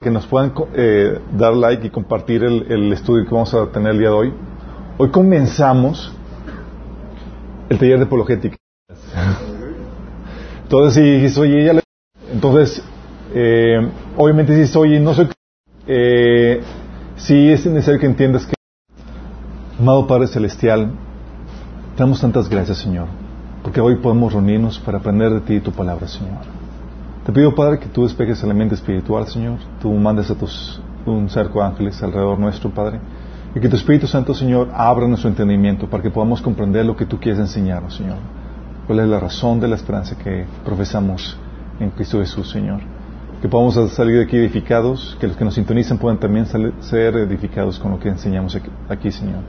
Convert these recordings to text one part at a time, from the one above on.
que nos puedan eh, dar like y compartir el, estudio que vamos a tener el día de hoy. Hoy comenzamos el taller de apologética. Entonces, si dices, oye, ella entonces, eh, obviamente si dices, oye, no soy... Eh, sí es necesario que entiendas que, amado Padre Celestial, damos tantas gracias, Señor, porque hoy podemos reunirnos para aprender de ti y tu palabra, Señor. Te pido, Padre, que tú despejes el ambiente espiritual, Señor. Tú mandes a tus, un cerco de ángeles alrededor nuestro, Padre. Y que tu Espíritu Santo, Señor, abra nuestro entendimiento para que podamos comprender lo que tú quieres enseñarnos, Señor. ¿Cuál es la razón de la esperanza que profesamos en Cristo Jesús, Señor? Que podamos salir de aquí edificados, que los que nos sintonizan puedan también ser edificados con lo que enseñamos aquí, aquí, Señor.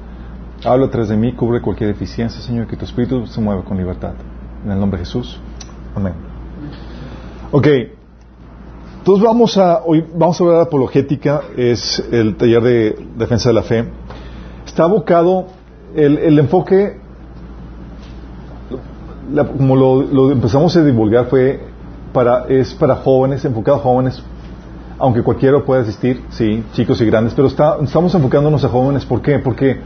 Habla atrás de mí, cubre cualquier deficiencia, Señor, que tu Espíritu se mueva con libertad. En el nombre de Jesús. Amén. Ok. Entonces vamos a, hoy vamos a hablar de apologética, es el taller de defensa de la fe. Está abocado, el, enfoque, como lo, empezamos a divulgar, fue para, es para jóvenes, enfocado a jóvenes, aunque cualquiera pueda asistir, sí, chicos y grandes, pero estamos enfocándonos a jóvenes, ¿por qué? Porque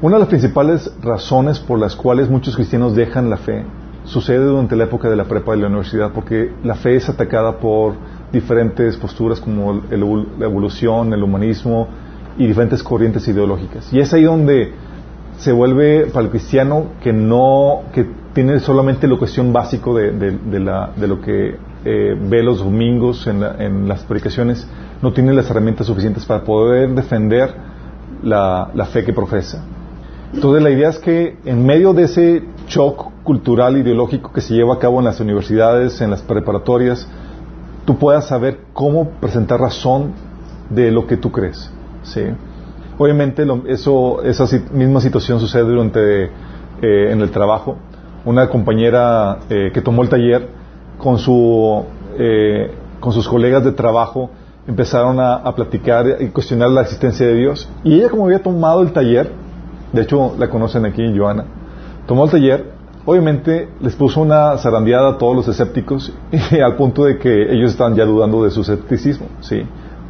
una de las principales razones por las cuales muchos cristianos dejan la fe sucede durante la época de la prepa y la universidad, porque la fe es atacada por diferentes posturas como la evolución, el humanismo y diferentes corrientes ideológicas. Y es ahí donde se vuelve para el cristiano que no, que tiene solamente la cuestión básico de, lo que eh, ve los domingos en, en, las predicaciones, no tiene las herramientas suficientes para poder defender la, la fe que profesa. Entonces la idea es que en medio de ese shock cultural, ideológico que se lleva a cabo en las universidades, en las preparatorias, tú puedas saber cómo presentar razón de lo que tú crees. ¿sí? Obviamente eso, esa misma situación sucede durante, eh, en el trabajo. Una compañera eh, que tomó el taller con, su, eh, con sus colegas de trabajo empezaron a, a, platicar y cuestionar la existencia de Dios. Y ella como había tomado el taller, de hecho la conocen aquí, Joana, tomó el taller obviamente les puso una zarandeada a todos los escépticos al punto de que ellos están ya dudando de su escepticismo, ¿sí?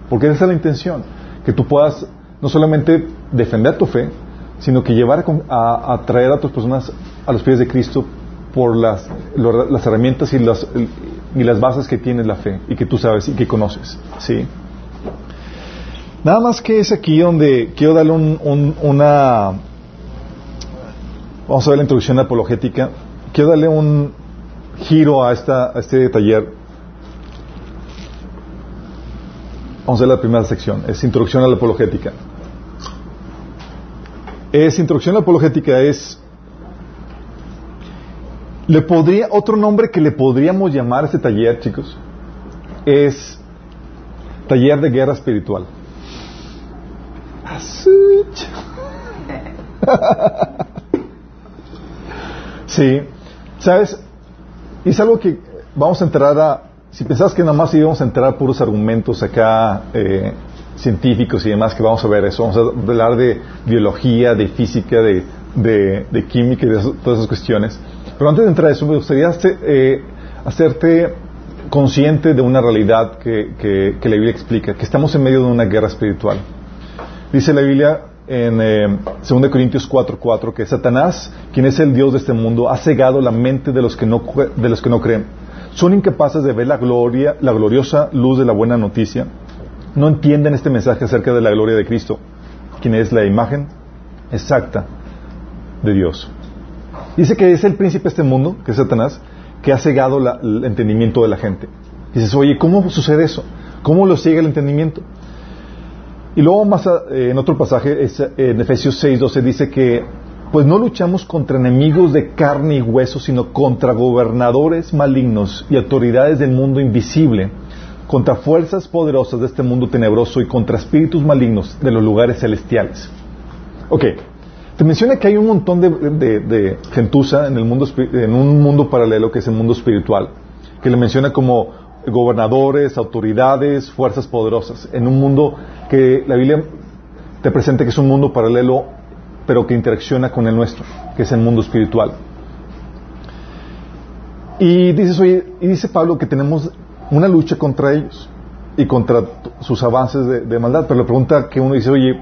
Porque esa es la intención, que tú puedas no solamente defender tu fe, sino que llevar a, traer a otras personas a los pies de Cristo por las, las herramientas y las, y las bases que tiene la fe y que tú sabes y que conoces, ¿sí? Nada más que es aquí donde quiero darle un, una Vamos a ver la introducción apologética. Quiero darle un giro a, esta, a este taller. Vamos a ver la primera sección. Es introducción a la apologética. Es introducción a la apologética es le podría otro nombre que le podríamos llamar a este taller, chicos, es taller de guerra espiritual. Sí, ¿sabes? Y es algo que vamos a entrar a... Si pensabas que nada más íbamos a entrar a puros argumentos acá eh, científicos y demás, que vamos a ver eso, vamos a hablar de biología, de física, de, de, química y de todas esas cuestiones. Pero antes de entrar a eso, me gustaría eh, hacerte consciente de una realidad que, que, que la Biblia explica, que estamos en medio de una guerra espiritual. Dice la Biblia en eh, 2 Corintios 4:4 que Satanás, quien es el Dios de este mundo, ha cegado la mente de los que no, de los que no creen. Son incapaces de ver la gloria, la gloriosa luz de la buena noticia. No entienden este mensaje acerca de la gloria de Cristo, quien es la imagen exacta de Dios. Dice que es el príncipe de este mundo, que es Satanás, que ha cegado el entendimiento de la gente. Dices, oye, ¿cómo sucede eso? ¿Cómo lo ciega el entendimiento? Y luego más eh, en otro pasaje, en Efesios 6:12 dice que pues no luchamos contra enemigos de carne y hueso, sino contra gobernadores malignos y autoridades del mundo invisible, contra fuerzas poderosas de este mundo tenebroso y contra espíritus malignos de los lugares celestiales. Ok, te menciona que hay un montón de, de, gentuza en, el mundo, en un mundo paralelo que es el mundo espiritual, que le menciona como gobernadores, autoridades, fuerzas poderosas, en un mundo que la Biblia te presenta que es un mundo paralelo, pero que interacciona con el nuestro, que es el mundo espiritual. Y dices, oye, y dice Pablo que tenemos una lucha contra ellos. y contra sus avances de, maldad. Pero la pregunta que uno dice, oye,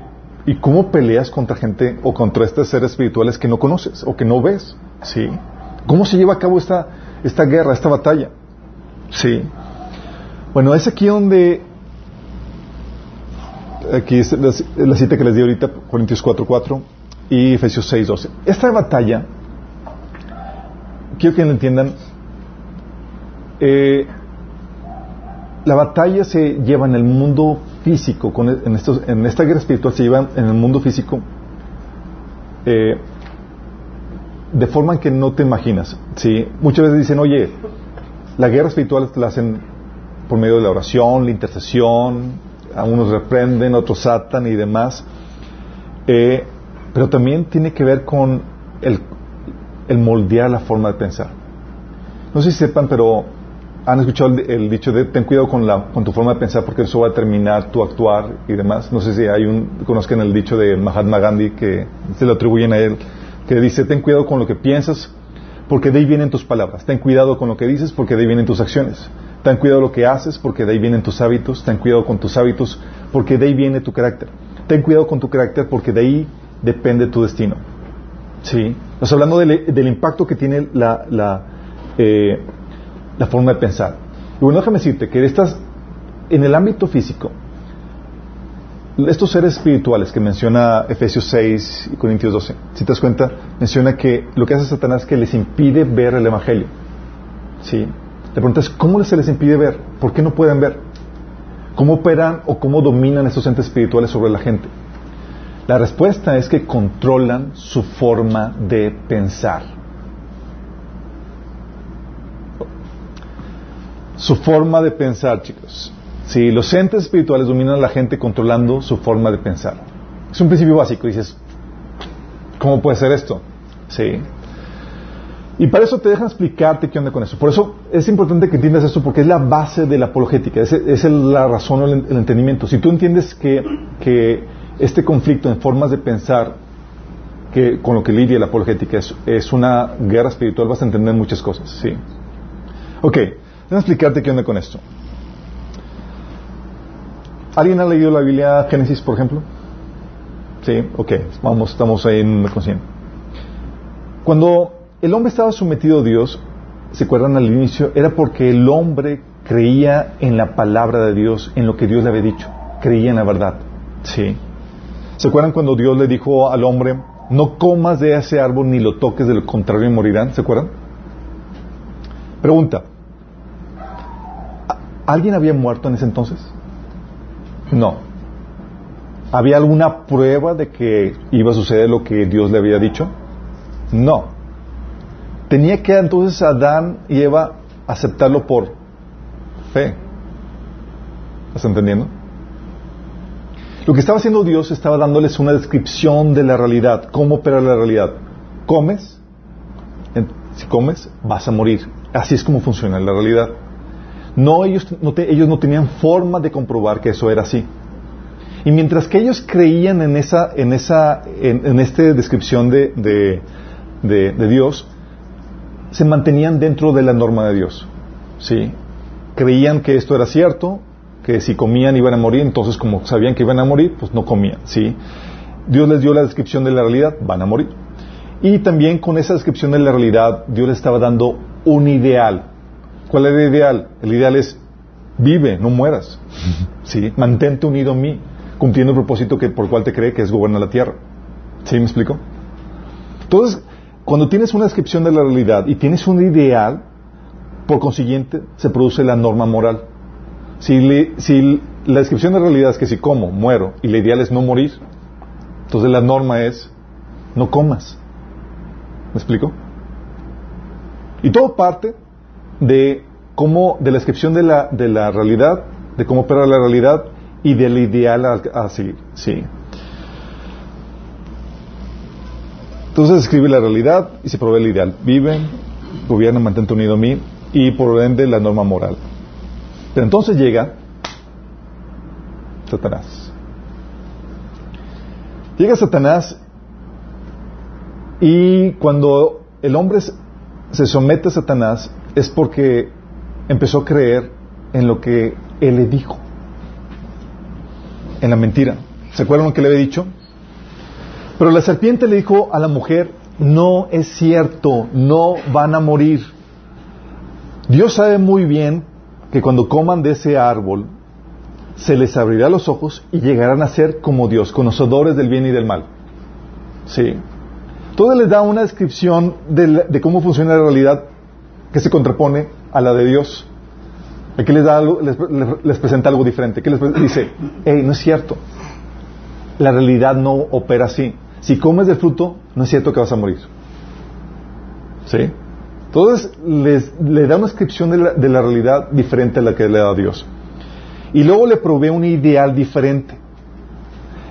¿y cómo peleas contra gente o contra estos seres espirituales que no conoces o que no ves? ¿Sí? ¿Cómo se lleva a cabo esta, esta guerra, esta batalla? ¿Sí? Bueno, es aquí donde aquí es la, cita que les di ahorita, Corintios 4.4 y Efesios 6.12. Esta batalla, quiero que lo entiendan, eh, la batalla se lleva en el mundo físico, en, estos, en, esta guerra espiritual se lleva en el mundo físico eh, de forma que no te imaginas. ¿sí? Muchas veces dicen, oye, la guerra espiritual la hacen por medio de la oración, la intercesión, a unos reprenden, otros atan y demás. Eh, pero también tiene que ver con el, moldear la forma de pensar. No sé si sepan, pero han escuchado el, dicho de ten cuidado con, la, con tu forma de pensar porque eso va a determinar tu actuar y demás. No sé si hay un, conozcan el dicho de Mahatma Gandhi que se lo atribuyen a él, que dice ten cuidado con lo que piensas porque de ahí vienen tus palabras. Ten cuidado con lo que dices porque de ahí vienen tus acciones. Ten cuidado lo que haces porque de ahí vienen tus hábitos. Ten cuidado con tus hábitos porque de ahí viene tu carácter. Ten cuidado con tu carácter porque de ahí depende tu destino. ¿Sí? Estamos hablando del, impacto que tiene la, la eh, la forma de pensar. Y bueno, déjame decirte que estas, en el ámbito físico, estos seres espirituales que menciona Efesios 6 y Corintios 12, si te das cuenta, menciona que lo que hace Satanás es que les impide ver el Evangelio. ¿Sí? La pregunta es, ¿cómo se les impide ver? ¿Por qué no pueden ver? ¿Cómo operan o cómo dominan estos entes espirituales sobre la gente? La respuesta es que controlan su forma de pensar. su forma de pensar, chicos. Si los entes espirituales dominan a la gente controlando su forma de pensar. Es un principio básico. Dices, ¿cómo puede ser esto? Sí. Y para eso te dejan explicarte qué onda con eso. Por eso es importante que entiendas esto porque es la base de la apologética, es, es la razón o el, entendimiento. Si tú entiendes que, que, este conflicto en formas de pensar que con lo que lidia la apologética es, es una guerra espiritual, vas a entender muchas cosas. Sí. Ok. Déjame explicarte qué onda con esto. ¿Alguien ha leído la Biblia Génesis, por ejemplo? Sí, ok, vamos, estamos ahí en una conciencia. Cuando el hombre estaba sometido a Dios, ¿se acuerdan al inicio? Era porque el hombre creía en la palabra de Dios, en lo que Dios le había dicho, creía en la verdad. Sí. ¿Se acuerdan cuando Dios le dijo al hombre, no comas de ese árbol ni lo toques, de lo contrario morirán? ¿Se acuerdan? Pregunta, ¿Alguien había muerto en ese entonces? No. ¿Había alguna prueba de que iba a suceder lo que Dios le había dicho? No. Tenía que entonces Adán y Eva aceptarlo por fe. ¿Estás entendiendo? Lo que estaba haciendo Dios estaba dándoles una descripción de la realidad, cómo opera la realidad. Comes, si comes, vas a morir. Así es como funciona la realidad. No, ellos no, ellos no tenían forma de comprobar que eso era así. Y mientras que ellos creían en esa, en esa, en, esta descripción de, de, Dios, se mantenían dentro de la norma de Dios. ¿Sí? Creían que esto era cierto, que si comían iban a morir, entonces como sabían que iban a morir, pues no comían. ¿Sí? Dios les dio la descripción de la realidad, van a morir. Y también con esa descripción de la realidad, Dios les estaba dando un ideal. ¿Cuál es el ideal? El ideal es vive, no mueras. ¿Sí? Mantente unido a mí, cumpliendo el propósito que, por cual te cree que es gobernar la tierra. ¿Sí me explico? Entonces, cuando tienes una descripción de la realidad y tienes un ideal, por consiguiente, se produce la norma moral. Si, si la descripción de la realidad es que si como, muero, y el ideal es no morir, entonces la norma es no comas. ¿Me explico? Y todo parte de cómo, de la descripción de la, de la realidad, de cómo opera la realidad y del ideal a, seguir. Sí. Entonces describe la realidad y se provee el ideal. Vive, gobierna, mantente unido a mí y por ende la norma moral. Pero entonces llega Satanás. Llega Satanás y cuando el hombre se somete a Satanás, es porque empezó a creer en lo que él le dijo. en la mentira. ¿Se acuerdan lo que le había dicho? Pero la serpiente le dijo a la mujer, no es cierto, no van a morir. Dios sabe muy bien que cuando coman de ese árbol, se les abrirá los ojos y llegarán a ser como Dios, conocedores del bien y del mal. Sí. Todo les da una descripción de, cómo funciona la realidad que se contrapone a la de Dios. Aquí les, da les, presenta algo diferente. Que les dice, hey, no es cierto. La realidad no opera así. Si comes del fruto, no es cierto que vas a morir. ¿Sí? Entonces les, le da una descripción de la, de la, realidad diferente a la que le da Dios. Y luego le provee un ideal diferente.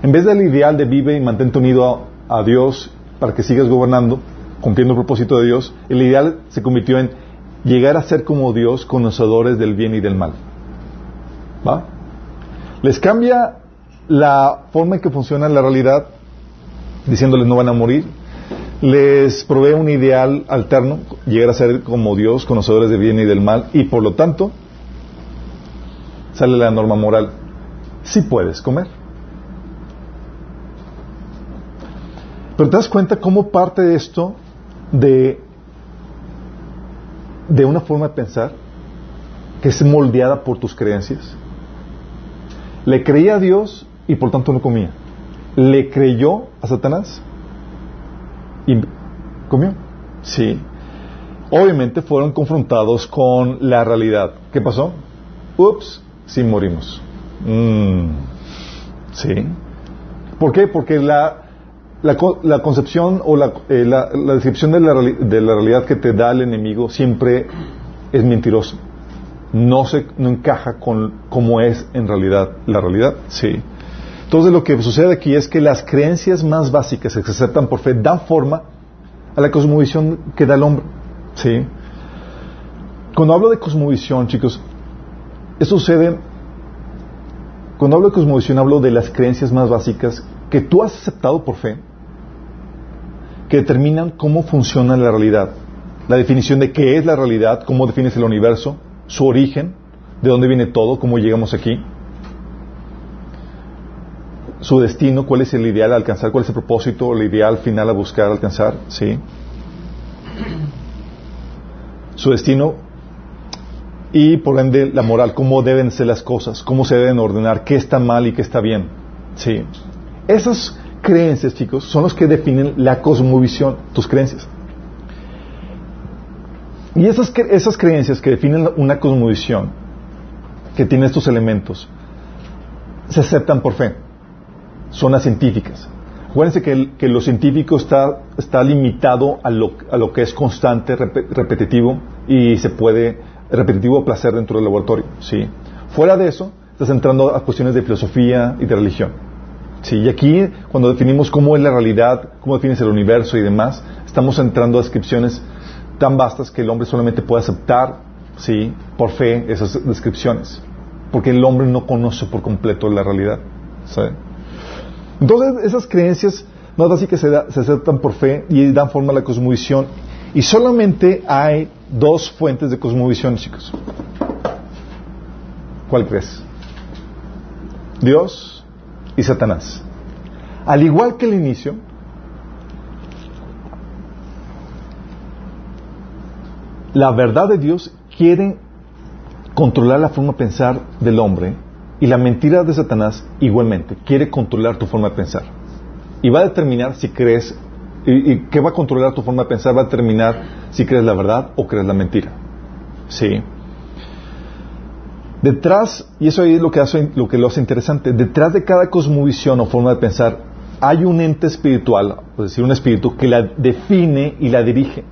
En vez del ideal de vive y mantente unido a, a Dios para que sigas gobernando, cumpliendo el propósito de Dios, el ideal se convirtió en llegar a ser como Dios, conocedores del bien y del mal. ¿Va? Les cambia la forma en que funciona la realidad diciéndoles no van a morir. Les provee un ideal alterno, llegar a ser como Dios, conocedores del bien y del mal, y por lo tanto sale la norma moral. Si puedes comer. Pero te das cuenta cómo parte de esto de, de una forma de pensar que es moldeada por tus creencias. Le creía a Dios y por tanto no comía le creyó a Satanás y comió. Sí. Obviamente fueron confrontados con la realidad. ¿Qué pasó? Ups, sí morimos. Mm, sí. ¿Por qué? Porque la, la, concepción o la, eh, la, descripción de la, de la realidad que te da el enemigo siempre es mentirosa. No, se, no encaja con cómo es en realidad la realidad. Sí. Entonces lo que sucede aquí es que las creencias más básicas que se aceptan por fe dan forma a la cosmovisión que da el hombre. ¿Sí? Cuando hablo de cosmovisión, chicos, eso sucede... Cuando hablo de cosmovisión hablo de las creencias más básicas que tú has aceptado por fe, que determinan cómo funciona la realidad. La definición de qué es la realidad, cómo defines el universo, su origen, de dónde viene todo, cómo llegamos aquí su destino, cuál es el ideal a alcanzar, cuál es el propósito, el ideal final a buscar, alcanzar, ¿sí? Su destino y por ende la moral, cómo deben ser las cosas, cómo se deben ordenar, qué está mal y qué está bien, ¿sí? Esas creencias, chicos, son los que definen la cosmovisión, tus creencias. Y esas, esas creencias que definen una cosmovisión, que tiene estos elementos, se aceptan por fe son las científicas. Acuérdense que, que lo científico está, está limitado a lo, a lo, que es constante, repetitivo y se puede, repetitivo placer dentro del laboratorio. ¿sí? Fuera de eso, estás entrando a cuestiones de filosofía y de religión. ¿sí? Y aquí, cuando definimos cómo es la realidad, cómo defines el universo y demás, estamos entrando a descripciones tan vastas que el hombre solamente puede aceptar ¿sí? por fe esas descripciones. Porque el hombre no conoce por completo la realidad. ¿sí? Entonces, esas creencias más básicas se, se aceptan por fe y dan forma a la cosmovisión. Y solamente hay dos fuentes de cosmovisión, chicos. ¿Cuál crees? Dios y Satanás. Al igual que el inicio, la verdad de Dios quiere controlar la forma de pensar del hombre y la mentira de Satanás igualmente quiere controlar tu forma de pensar. Y va a determinar si crees, y, qué va a controlar tu forma de pensar, va a determinar si crees la verdad o crees la mentira. Sí. Detrás, y eso ahí es lo que, hace, lo que lo hace interesante, detrás de cada cosmovisión o forma de pensar hay un ente espiritual, es decir, un espíritu que la define y la dirige.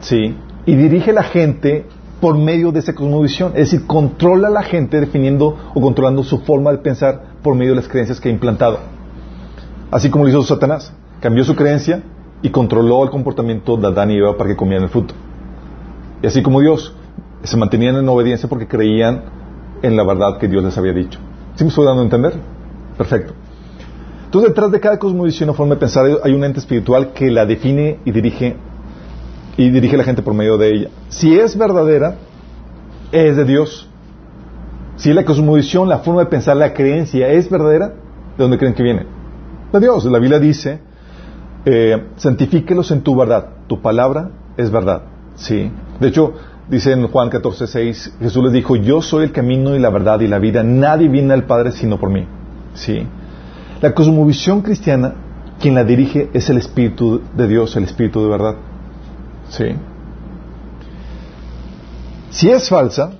¿Sí? Y dirige a la gente por medio de esa cosmovisión. Es decir, controla a la gente definiendo o controlando su forma de pensar por medio de las creencias que ha implantado. Así como lo hizo Satanás. Cambió su creencia y controló el comportamiento de Adán y Eva para que comieran el fruto. Y así como Dios, se mantenían en obediencia porque creían en la verdad que Dios les había dicho. ¿Sí me estoy dando a entender? Perfecto. Entonces, detrás de cada cosmovisión o forma de pensar hay un ente espiritual que la define y dirige y dirige a la gente por medio de ella. Si es verdadera, es de Dios. Si la cosmovisión, la forma de pensar, la creencia es verdadera, ¿de dónde creen que viene? De Dios. La Biblia dice, eh, santifíquelos en tu verdad. Tu palabra es verdad. Sí. De hecho, dice en Juan 14, 6, Jesús les dijo, yo soy el camino y la verdad y la vida. Nadie viene al Padre sino por mí. Sí. La cosmovisión cristiana, quien la dirige es el Espíritu de Dios, el Espíritu de verdad. Sí. Si es falsa,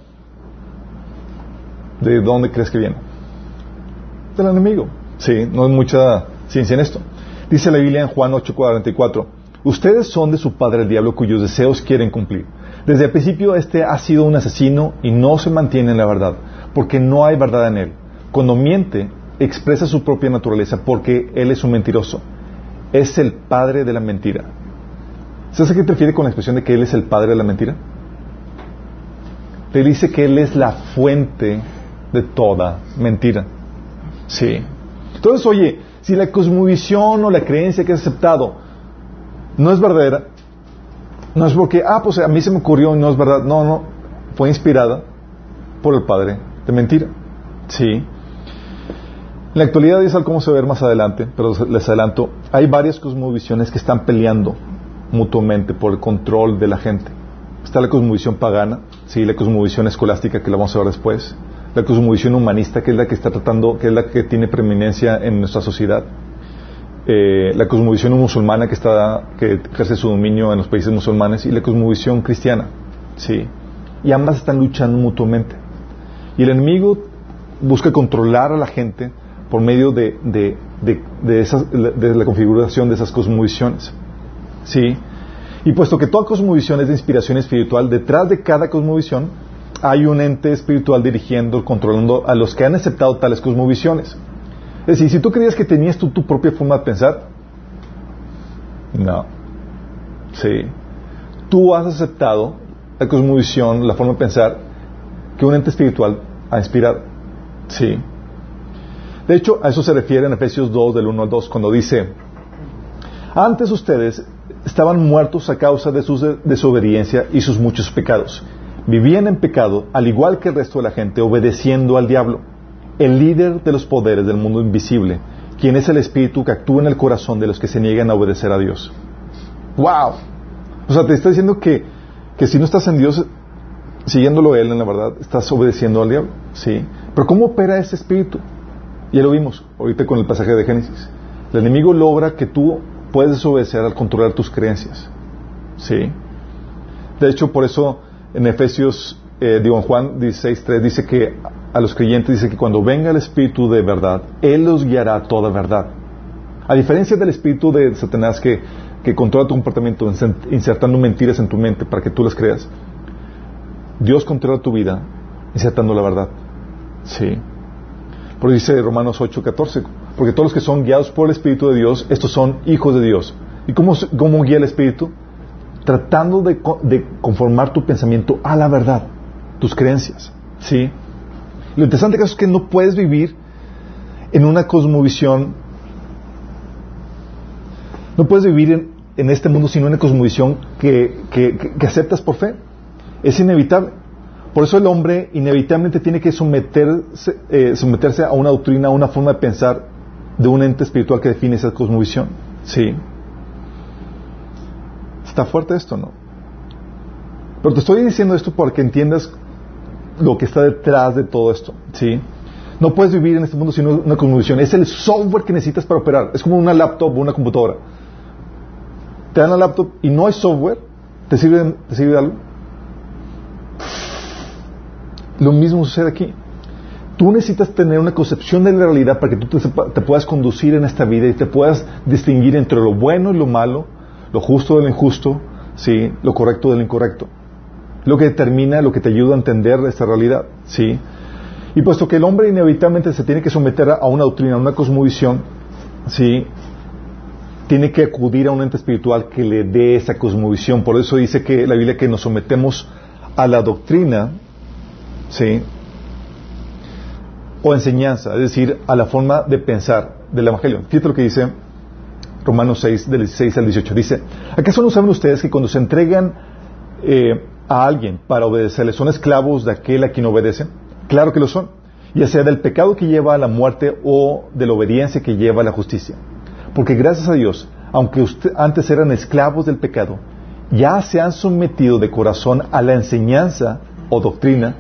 ¿de dónde crees que viene? Del enemigo. Sí, no hay mucha ciencia en esto. Dice la Biblia en Juan 8:44, ustedes son de su padre el diablo cuyos deseos quieren cumplir. Desde el principio este ha sido un asesino y no se mantiene en la verdad, porque no hay verdad en él. Cuando miente, expresa su propia naturaleza porque él es un mentiroso. Es el padre de la mentira. ¿Sabes a qué te refiere con la expresión de que él es el padre de la mentira? Te dice que él es la fuente de toda mentira. Sí. Entonces, oye, si la cosmovisión o la creencia que has aceptado no es verdadera, no es porque, ah, pues a mí se me ocurrió y no es verdad. No, no, fue inspirada por el padre de mentira. Sí. En la actualidad, es algo como se ve más adelante, pero les adelanto, hay varias cosmovisiones que están peleando mutuamente por el control de la gente. Está la cosmovisión pagana, sí, la cosmovisión escolástica que la vamos a ver después, la cosmovisión humanista que es la que está tratando, que es la que tiene preeminencia en nuestra sociedad, eh, la cosmovisión musulmana que está, que ejerce su dominio en los países musulmanes y la cosmovisión cristiana, sí, y ambas están luchando mutuamente. Y el enemigo busca controlar a la gente por medio de, de, de la configuración de esas cosmovisiones. ¿Sí? Y puesto que toda cosmovisión es de inspiración espiritual, detrás de cada cosmovisión hay un ente espiritual dirigiendo, controlando a los que han aceptado tales cosmovisiones. Es decir, si tú creías que tenías tu propia forma de pensar, no. Sí. Tú has aceptado la cosmovisión, la forma de pensar que un ente espiritual ha inspirado. Sí. De hecho, a eso se refiere en Efesios 2, del 1 al 2, cuando dice, antes ustedes estaban muertos a causa de su desobediencia y sus muchos pecados. Vivían en pecado, al igual que el resto de la gente, obedeciendo al diablo, el líder de los poderes del mundo invisible, quien es el espíritu que actúa en el corazón de los que se niegan a obedecer a Dios. ¡Wow! O sea, te está diciendo que, que si no estás en Dios, siguiéndolo Él en la verdad, estás obedeciendo al diablo. Sí. Pero ¿cómo opera ese espíritu? Ya lo vimos ahorita con el pasaje de Génesis. El enemigo logra que tú puedes desobedecer al controlar tus creencias. ¿Sí? De hecho, por eso en Efesios, eh, digo en Juan 16.3 dice que a los creyentes dice que cuando venga el Espíritu de verdad, Él los guiará a toda verdad. A diferencia del Espíritu de Satanás que, controla tu comportamiento insertando mentiras en tu mente para que tú las creas, Dios controla tu vida insertando la verdad. Sí. Por eso dice Romanos 8.14 porque todos los que son guiados por el Espíritu de Dios, estos son hijos de Dios. ¿Y cómo, cómo guía el Espíritu? Tratando de, conformar tu pensamiento a la verdad, tus creencias. ¿Sí? Lo interesante es que no puedes vivir en una cosmovisión, no puedes vivir en, este mundo sin una cosmovisión que, que aceptas por fe. Es inevitable. Por eso el hombre inevitablemente tiene que someterse, eh, someterse a una doctrina, a una forma de pensar de un ente espiritual que define esa cosmovisión. Sí. Está fuerte esto, ¿no? Pero te estoy diciendo esto para que entiendas lo que está detrás de todo esto. ¿Sí? No puedes vivir en este mundo sin una cosmovisión. Es el software que necesitas para operar. Es como una laptop o una computadora. Te dan la laptop y no hay software. ¿Te sirve, ¿Te sirve de algo? Lo mismo sucede aquí. Tú necesitas tener una concepción de la realidad para que tú te, puedas conducir en esta vida y te puedas distinguir entre lo bueno y lo malo, lo justo de lo injusto, ¿sí? lo correcto de lo incorrecto. Lo que determina, lo que te ayuda a entender esta realidad. ¿sí? Y puesto que el hombre inevitablemente se tiene que someter a una doctrina, a una cosmovisión, ¿sí? tiene que acudir a un ente espiritual que le dé esa cosmovisión. Por eso dice que la Biblia que nos sometemos a la doctrina, ¿sí? O enseñanza, es decir, a la forma de pensar del Evangelio. Fíjate lo que dice Romanos 6, del 16 al 18. Dice, ¿acaso no saben ustedes que cuando se entregan eh, a alguien para obedecerle son esclavos de aquel a quien obedecen? Claro que lo son. Ya sea del pecado que lleva a la muerte o de la obediencia que lleva a la justicia. Porque gracias a Dios, aunque usted, antes eran esclavos del pecado, ya se han sometido de corazón a la enseñanza o doctrina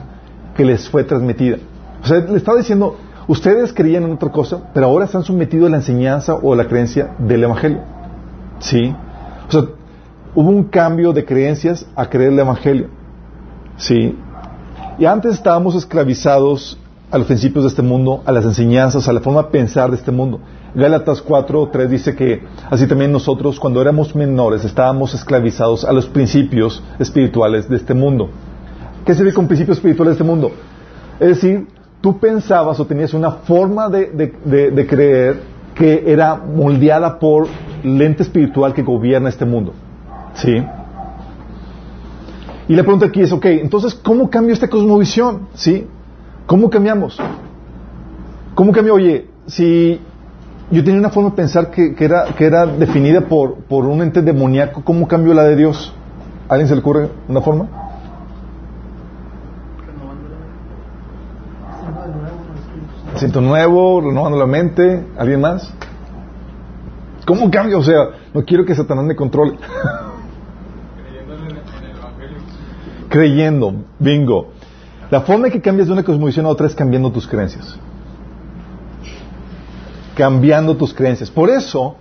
que les fue transmitida. O sea, le estaba diciendo, ustedes creían en otra cosa, pero ahora se han sometido a la enseñanza o a la creencia del Evangelio. ¿Sí? O sea, hubo un cambio de creencias a creer el Evangelio. ¿Sí? Y antes estábamos esclavizados a los principios de este mundo, a las enseñanzas, a la forma de pensar de este mundo. Gálatas 4, 3 dice que así también nosotros cuando éramos menores estábamos esclavizados a los principios espirituales de este mundo. ¿Qué se ve con principios espirituales de este mundo? Es decir, tú pensabas o tenías una forma de, creer que era moldeada por lente espiritual que gobierna este mundo. ¿Sí? Y la pregunta aquí es, ok, entonces, ¿cómo cambio esta cosmovisión? ¿Sí? ¿Cómo cambiamos? ¿Cómo cambio? Oye, si yo tenía una forma de pensar que, era, que era definida por, por un ente demoníaco, ¿cómo cambio la de Dios? ¿Alguien se le ocurre una forma? Siento nuevo, renovando la mente. ¿Alguien más? ¿Cómo cambio? O sea, no quiero que Satanás me controle. Creyendo, bingo. La forma en que cambias de una cosmovisión a otra es cambiando tus creencias cambiando tus creencias. Por eso,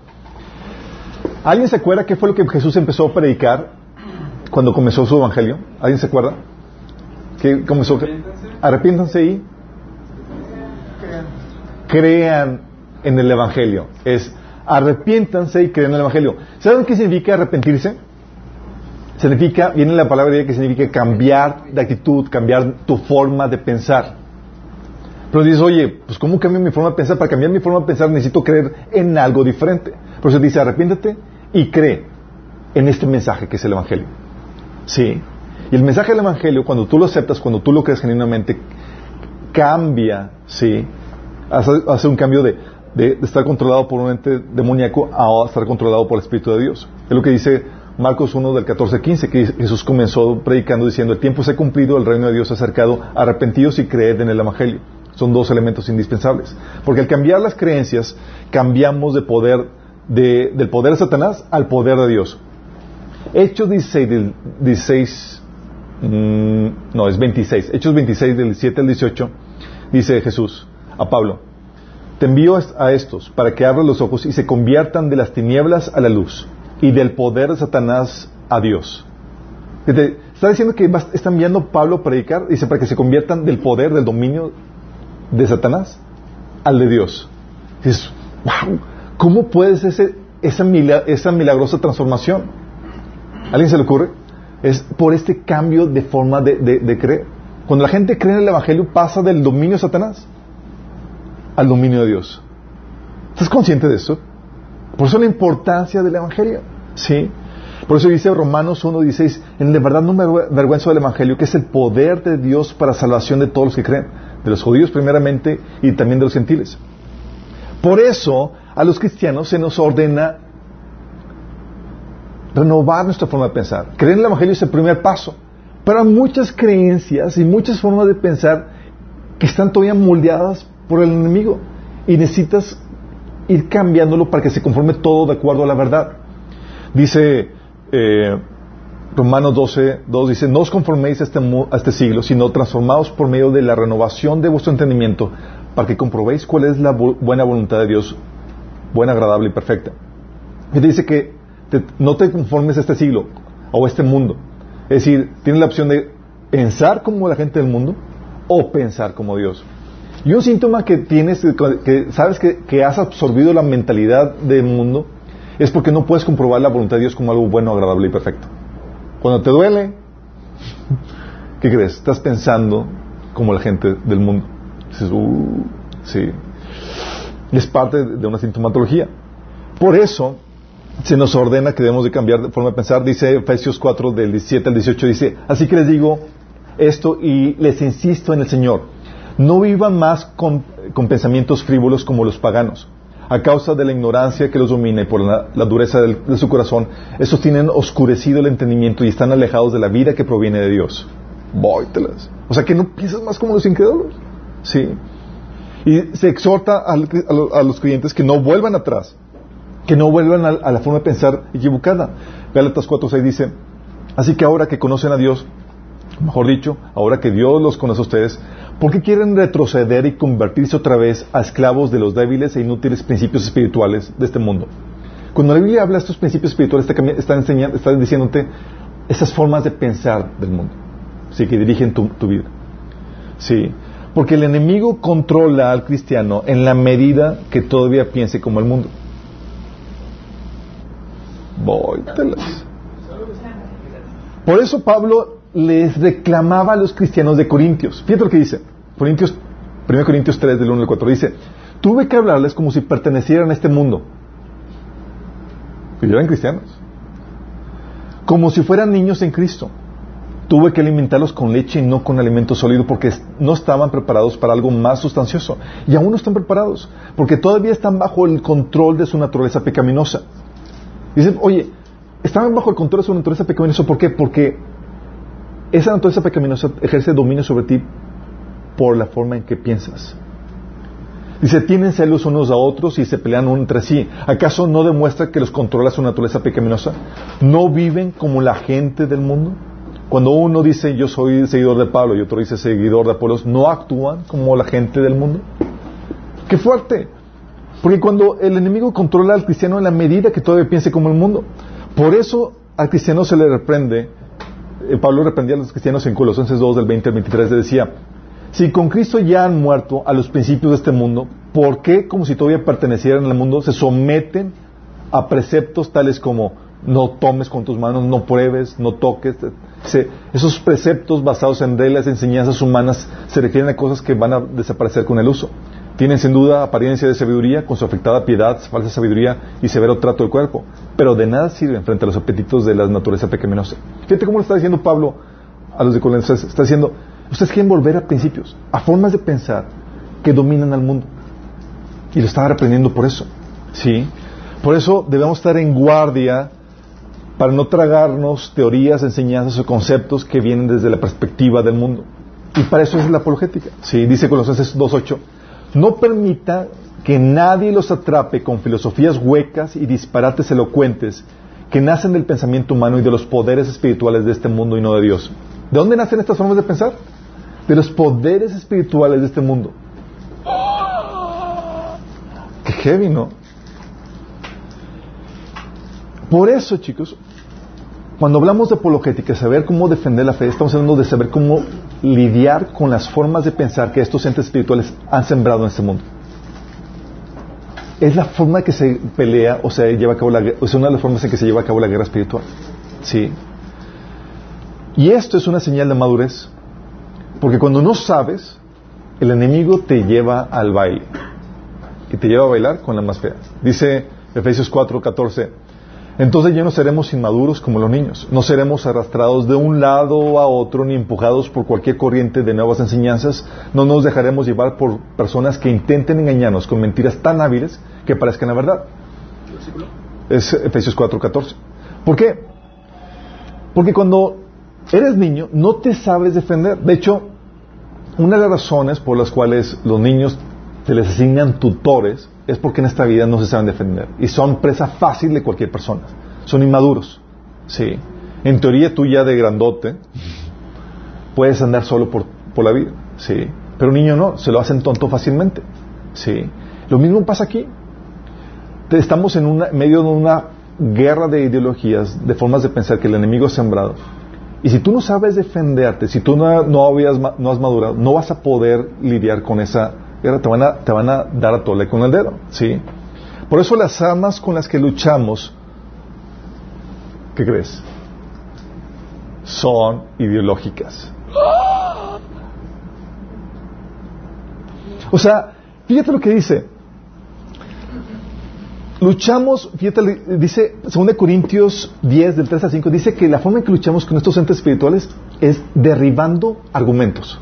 ¿alguien se acuerda qué fue lo que Jesús empezó a predicar cuando comenzó su evangelio? ¿Alguien se acuerda? ¿Qué comenzó? Arrepiéntanse y crean en el evangelio. Es arrepiéntanse y crean en el evangelio. ¿Saben qué significa arrepentirse? Significa, viene la palabra que significa cambiar de actitud, cambiar tu forma de pensar. Pero dices, oye, pues ¿cómo cambio mi forma de pensar? Para cambiar mi forma de pensar necesito creer en algo diferente. Por eso dice, arrepiéntete y cree en este mensaje que es el Evangelio. ¿Sí? Y el mensaje del Evangelio, cuando tú lo aceptas, cuando tú lo crees genuinamente, cambia, ¿sí? Hace, un cambio de, de, estar controlado por un ente demoníaco a estar controlado por el Espíritu de Dios. Es lo que dice Marcos 1 del 14 15, que Jesús comenzó predicando diciendo, el tiempo se ha cumplido, el reino de Dios se ha acercado, arrepentidos y creed en el Evangelio. Son dos elementos indispensables. Porque al cambiar las creencias, cambiamos de poder, del poder de Satanás al poder de Dios. Hechos 16, 16 mm, no, es 26. Hechos 26 del 7 al 18, dice Jesús a Pablo, te envío a estos para que abran los ojos y se conviertan de las tinieblas a la luz y del poder de Satanás a Dios. Está diciendo que está enviando Pablo a predicar, dice, para que se conviertan del poder, del dominio de Satanás al de Dios. Dices, wow, ¿cómo puede ser esa, milagrosa transformación? ¿Alguien se le ocurre? Es por este cambio de forma de, creer. Cuando la gente cree en el Evangelio pasa del dominio de Satanás al dominio de Dios. ¿Estás consciente de eso? Por eso la importancia del Evangelio. ¿Sí? Por eso dice Romanos 1.16, en de verdad no me avergüenzo del Evangelio, que es el poder de Dios para salvación de todos los que creen de los judíos primeramente y también de los gentiles. Por eso a los cristianos se nos ordena renovar nuestra forma de pensar. Creer en el Evangelio es el primer paso. Pero hay muchas creencias y muchas formas de pensar que están todavía moldeadas por el enemigo y necesitas ir cambiándolo para que se conforme todo de acuerdo a la verdad. Dice eh, Romanos 12, 2 dice, no os conforméis a este, a este siglo, sino transformaos por medio de la renovación de vuestro entendimiento, para que comprobéis cuál es la buena voluntad de Dios, buena, agradable y perfecta. Y dice que no te conformes a este siglo o a este mundo. Es decir, tienes la opción de pensar como la gente del mundo o pensar como Dios. Y un síntoma que tienes, que sabes que, has absorbido la mentalidad del mundo, es porque no puedes comprobar la voluntad de Dios como algo bueno, agradable y perfecto. Cuando te duele, ¿qué crees? Estás pensando como la gente del mundo. Dices, uh, sí. Es parte de una sintomatología. Por eso se nos ordena que debemos de cambiar de forma de pensar. Dice Efesios 4 del 17 al 18, dice, así que les digo esto y les insisto en el Señor, no vivan más con, pensamientos frívolos como los paganos a causa de la ignorancia que los domina y por la, dureza de su corazón, estos tienen oscurecido el entendimiento y están alejados de la vida que proviene de Dios. Vóytelas. O sea, que no piensas más como los incrédulos. Sí. Y se exhorta a, los creyentes que no vuelvan atrás, que no vuelvan a, la forma de pensar equivocada. Gálatas 4.6 dice, así que ahora que conocen a Dios, mejor dicho, ahora que Dios los conoce a ustedes, ¿por qué quieren retroceder y convertirse otra vez a esclavos de los débiles e inútiles principios espirituales de este mundo? Cuando la Biblia habla de estos principios espirituales, está, enseñando, está diciéndote esas formas de pensar del mundo, sí, que dirigen tu, vida. Sí, porque el enemigo controla al cristiano en la medida que todavía piense como el mundo. Voy, Por eso Pablo les reclamaba a los cristianos de Corintios. Fíjate lo que dice. Corintios, 1 Corintios 3, del 1 al 4. Dice, tuve que hablarles como si pertenecieran a este mundo. Y eran cristianos. Como si fueran niños en Cristo tuve que alimentarlos con leche y no con alimento sólido porque no estaban preparados para algo más sustancioso. Y aún no están preparados porque todavía están bajo el control de su naturaleza pecaminosa. Dicen, oye, estaban bajo el control de su naturaleza pecaminosa. ¿Por qué? Porque esa naturaleza pecaminosa ejerce dominio sobre ti por la forma en que piensas. Dice, tienen celos unos a otros y se pelean entre sí. ¿Acaso no demuestra que los controla su naturaleza pecaminosa? ¿No viven como la gente del mundo? Cuando uno dice yo soy seguidor de Pablo y otro dice seguidor de Apolos, ¿no actúan como la gente del mundo? ¡Qué fuerte! Porque cuando el enemigo controla al cristiano en la medida que todavía piense como el mundo, por eso al cristiano se le reprende, Pablo reprendía a los cristianos en Colosenses 2 del 20 al 23, le decía, si con Cristo ya han muerto a los principios de este mundo, ¿por qué, como si todavía pertenecieran al mundo, se someten a preceptos tales como no tomes con tus manos, no pruebes, no toques. esos preceptos basados en reglas, enseñanzas humanas, se refieren a cosas que van a desaparecer con el uso. Tienen sin duda apariencia de sabiduría, con su afectada piedad, falsa sabiduría y severo trato del cuerpo, pero de nada sirven frente a los apetitos de la naturaleza pecaminosa. Fíjate cómo lo está diciendo Pablo a los de Corintios. Está diciendo, ustedes quieren volver a principios, a formas de pensar que dominan al mundo. Y lo estaba reprendiendo por eso. ¿Sí? Por eso debemos estar en guardia para no tragarnos teorías, enseñanzas o conceptos que vienen desde la perspectiva del mundo. Y para eso es la apologética. Sí, dice Colosenses 2.8, no permita que nadie los atrape con filosofías huecas y disparates elocuentes que nacen del pensamiento humano y de los poderes espirituales de este mundo y no de Dios. ¿De dónde nacen estas formas de pensar? De los poderes espirituales de este mundo. Qué heavy, ¿no? Por eso, chicos, cuando hablamos de apologética, saber cómo defender la fe, estamos hablando de saber cómo lidiar con las formas de pensar que estos entes espirituales han sembrado en este mundo. Es la forma que se pelea o se lleva a cabo la es una de las formas en que se lleva a cabo la guerra espiritual. ¿Sí? Y esto es una señal de madurez, porque cuando no sabes, el enemigo te lleva al baile. Y te lleva a bailar con la más fea. Dice Efesios 4, 14 entonces ya no seremos inmaduros como los niños, no seremos arrastrados de un lado a otro ni empujados por cualquier corriente de nuevas enseñanzas, no nos dejaremos llevar por personas que intenten engañarnos con mentiras tan hábiles que parezcan la verdad. Es Efesios 4:14. ¿Por qué? Porque cuando eres niño no te sabes defender. De hecho, una de las razones por las cuales los niños se les asignan tutores es porque en esta vida no se saben defender y son presa fácil de cualquier persona. Son inmaduros. Sí. En teoría tú ya de grandote puedes andar solo por, la vida. Sí. Pero un niño no, se lo hacen tonto fácilmente. Sí. Lo mismo pasa aquí. Estamos en una, medio de una guerra de ideologías, de formas de pensar que el enemigo ha sembrado. Y si tú no sabes defenderte, si tú no, no, habías, no has madurado, no vas a poder lidiar con esa te van a, te van a dar a tole con el dedo, ¿sí? Por eso las armas con las que luchamos, ¿qué crees? Son ideológicas. O sea, fíjate lo que dice. Luchamos, fíjate, dice, según de Corintios 10, del 3 al 5, dice que la forma en que luchamos con estos entes espirituales es derribando argumentos.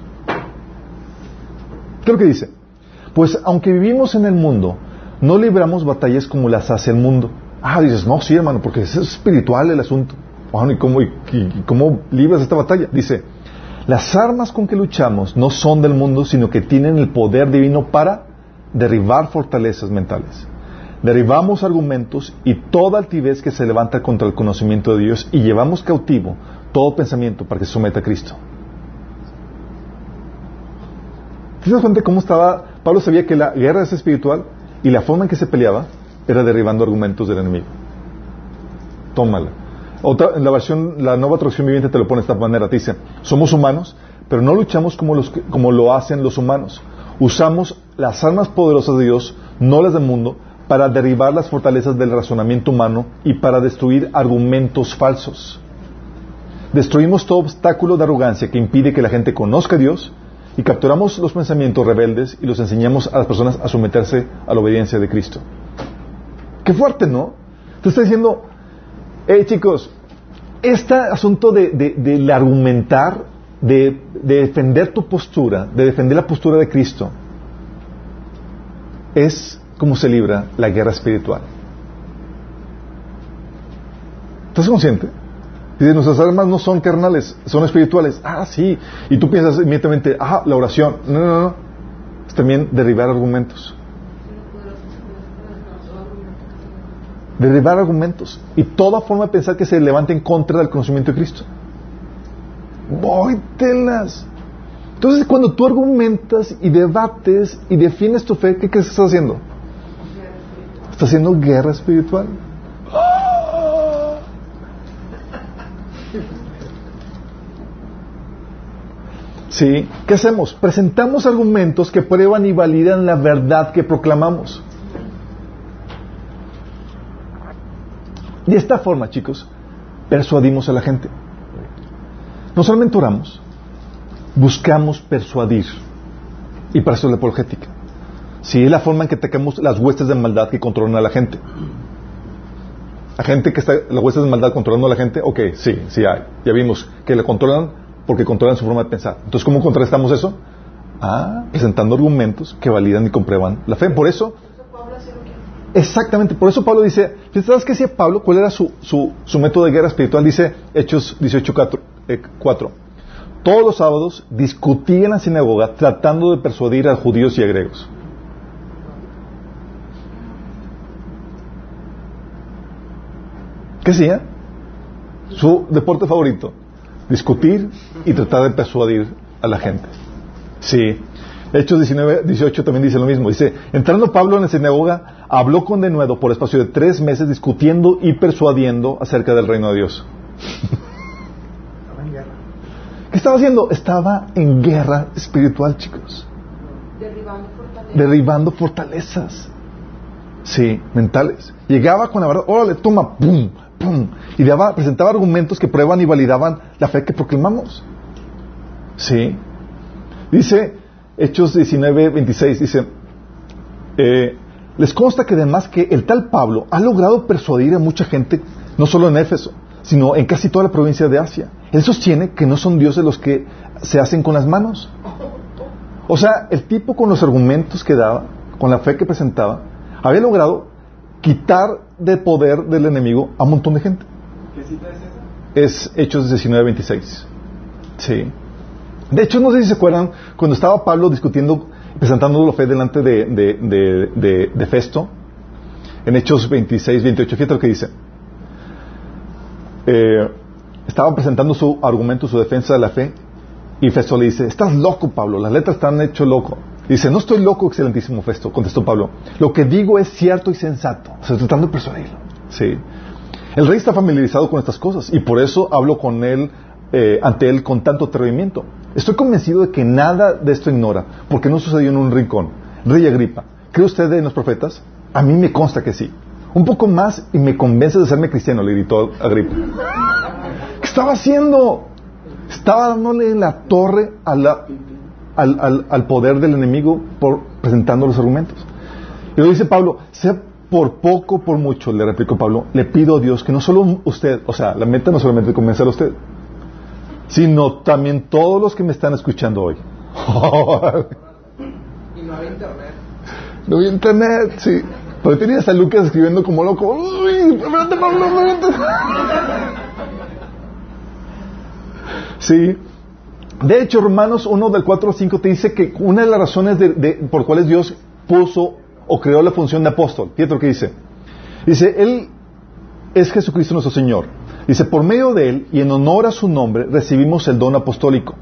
¿Qué es lo que dice? Pues aunque vivimos en el mundo, no libramos batallas como las hace el mundo. Ah, dices, no, sí, hermano, porque es espiritual el asunto. ¿y cómo, cómo libras esta batalla? Dice, Las armas con que luchamos no son del mundo, sino que tienen el poder divino para derribar fortalezas mentales. Derribamos argumentos y toda altivez que se levanta contra el conocimiento de Dios y llevamos cautivo todo pensamiento para que se someta a Cristo. ¿Te das cómo estaba? Pablo sabía que la guerra es espiritual y la forma en que se peleaba era derribando argumentos del enemigo. Tómala. Otra, en la versión, la nueva traducción viviente te lo pone de esta manera. Te dice, somos humanos, pero no luchamos como, los, como lo hacen los humanos. Usamos las armas poderosas de Dios, no las del mundo, para derribar las fortalezas del razonamiento humano y para destruir argumentos falsos. Destruimos todo obstáculo de arrogancia que impide que la gente conozca a Dios y capturamos los pensamientos rebeldes y los enseñamos a las personas a someterse a la obediencia de Cristo. Qué fuerte, ¿no? Te está diciendo, hey chicos, este asunto de, argumentar, de, defender tu postura, de defender la postura de Cristo, es como se libra la guerra espiritual. ¿Estás consciente? Dice, nuestras armas no son carnales, son espirituales. Ah, sí. Y tú piensas inmediatamente, ah, la oración. No, no, no. Es también derribar argumentos. Derribar argumentos. Y toda forma de pensar que se levante en contra del conocimiento de Cristo. Voy telas. Entonces, cuando tú argumentas y debates y defines tu fe, ¿qué crees que estás haciendo? Estás haciendo guerra espiritual. ¿Sí? ¿Qué hacemos? Presentamos argumentos que prueban y validan la verdad que proclamamos. De esta forma, chicos, persuadimos a la gente. No solamente oramos, buscamos persuadir. Y para eso es la apologética. Si es la forma en que atacamos las huestes de maldad que controlan a la gente. La gente que está, las huestes de maldad controlando a la gente, ok, sí, sí hay. Ya vimos que la controlan porque controlan su forma de pensar. Entonces, ¿cómo contrastamos eso? Ah, presentando argumentos que validan y comprueban la fe. Por eso, exactamente, por eso Pablo dice, ¿sabes qué decía Pablo? ¿Cuál era su, su, método de guerra espiritual? Dice Hechos 18.4. Eh, Todos los sábados discutía en la sinagoga tratando de persuadir a judíos y a griegos. ¿Qué hacía? Su deporte favorito discutir y tratar de persuadir a la gente. Sí. Hechos 19, 18 también dice lo mismo. Dice, entrando Pablo en la sinagoga, habló con denuedo por espacio de tres meses discutiendo y persuadiendo acerca del reino de Dios. ¿Qué estaba haciendo? Estaba en guerra espiritual, chicos. Derribando fortalezas. Derribando fortalezas. Sí, mentales. Llegaba con la verdad, órale, toma, pum, y daba, presentaba argumentos que prueban y validaban la fe que proclamamos. ¿Sí? Dice, Hechos 19, 26, dice, eh, les consta que además que el tal Pablo ha logrado persuadir a mucha gente, no solo en Éfeso, sino en casi toda la provincia de Asia. Él sostiene que no son dioses los que se hacen con las manos. O sea, el tipo con los argumentos que daba, con la fe que presentaba, había logrado quitar de poder del enemigo a un montón de gente. ¿Qué cita es esa? Es Hechos 19:26. Sí. De hecho, no sé si se acuerdan, cuando estaba Pablo discutiendo, presentando la fe delante de, de, de, Festo, en Hechos 26, 28, fíjate lo que dice. Eh, estaba presentando su argumento, su defensa de la fe, y Festo le dice, estás loco, Pablo, las letras están hecho loco. Dice, no estoy loco, excelentísimo Festo, contestó Pablo. Lo que digo es cierto y sensato. Estoy tratando de persuadirlo. Sí. El rey está familiarizado con estas cosas y por eso hablo con él, eh, ante él con tanto atrevimiento. Estoy convencido de que nada de esto ignora, porque no sucedió en un rincón. Rey Agripa, ¿cree usted en los profetas? A mí me consta que sí. Un poco más y me convence de serme cristiano, le gritó Agripa. ¿Qué estaba haciendo? Estaba dándole la torre a la al, al, poder del enemigo por presentando los argumentos. Y lo dice Pablo, sea por poco, por mucho, le replicó Pablo, le pido a Dios que no solo usted, o sea, la meta no solamente es convencer a usted, sino también todos los que me están escuchando hoy. y no había internet. No había internet, sí. Pero tenías a Lucas escribiendo como loco. Uy, Pablo. Sí. De hecho, Romanos 1 del 4 al 5 te dice que una de las razones de, de, por cuales Dios puso o creó la función de apóstol, fíjate lo que dice. Dice, Él es Jesucristo nuestro Señor. Dice, por medio de Él y en honor a su nombre recibimos el don apostólico.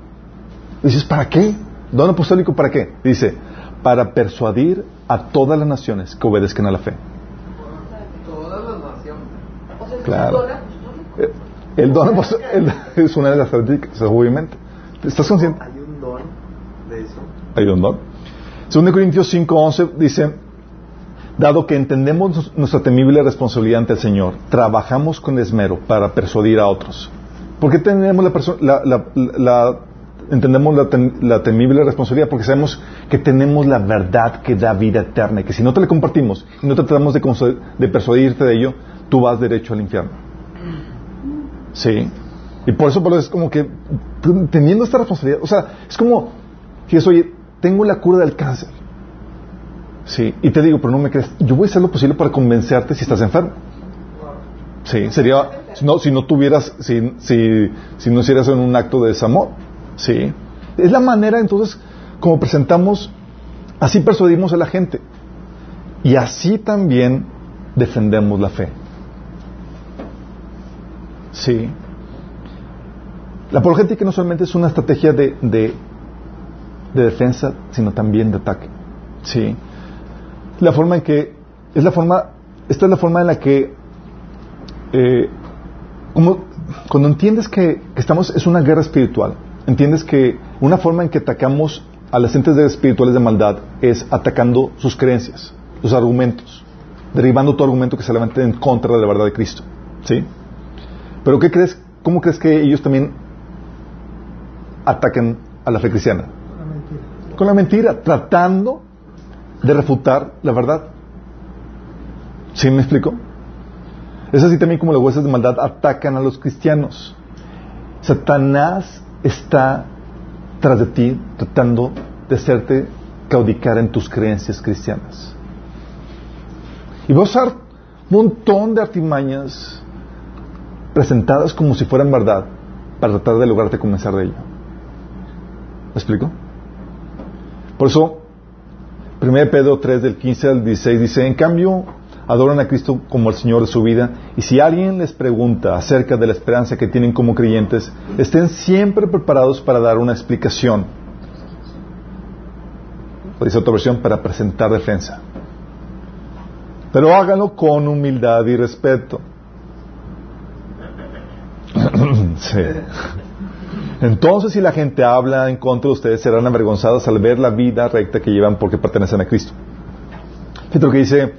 Dices, ¿para qué? ¿Don apostólico para qué? Dice, para persuadir a todas las naciones que obedezcan a la fe. Todas las naciones. O sea, Claro. Eh, El don apostólico es una de las características, obviamente. ¿Estás consciente? Hay un don de eso. Hay un don. 2 Corintios 5:11 dice, dado que entendemos nuestra temible responsabilidad ante el Señor, trabajamos con esmero para persuadir a otros. ¿Por qué tenemos la, la- la- la- entendemos la, tem- la temible responsabilidad? Porque sabemos que tenemos la verdad que da vida eterna y que si no te la compartimos y no tratamos de, de persuadirte de ello, tú vas derecho al infierno. Sí. Y por eso, por es como que t- teniendo esta responsabilidad, o sea, es como si es, oye, tengo la cura del cáncer. Sí, y te digo, pero no me crees, yo voy a hacer lo posible para convencerte si estás enfermo. Sí, sería, no, si no tuvieras, si, si, si no hicieras en un acto de desamor. Sí. Es la manera entonces como presentamos, así persuadimos a la gente. Y así también defendemos la fe. Sí. La apologética no solamente es una estrategia de, de, de defensa, sino también de ataque. Sí. La forma en que, es la forma, esta es la forma en la que, eh, cuando entiendes que, estamos, es una guerra espiritual, entiendes que una forma en que atacamos a las entes espirituales de maldad es atacando sus creencias, sus argumentos, derribando todo argumento que se levante en contra de la verdad de Cristo. ¿Sí? Pero ¿qué crees? ¿Cómo crees que ellos también atacan a la fe cristiana? Con la mentira, tratando de refutar la verdad. ¿Sí me explico? Es así también como las huestes de maldad atacan a los cristianos. Satanás está tras de ti tratando de hacerte caudicar en tus creencias cristianas. Y va a usar un montón de artimañas presentadas como si fueran verdad para tratar de lograrte convencer de ello. ¿Me explico? Por eso, 1 Pedro 3 del 15 al 16 dice, en cambio, adoran a Cristo como el Señor de su vida, y si alguien les pregunta acerca de la esperanza que tienen como creyentes, estén siempre preparados para dar una explicación. O dice otra versión, para presentar defensa. Pero háganlo con humildad y respeto. sí. Entonces, si la gente habla en contra de ustedes, serán avergonzadas al ver la vida recta que llevan porque pertenecen a Cristo. Fíjate lo que dice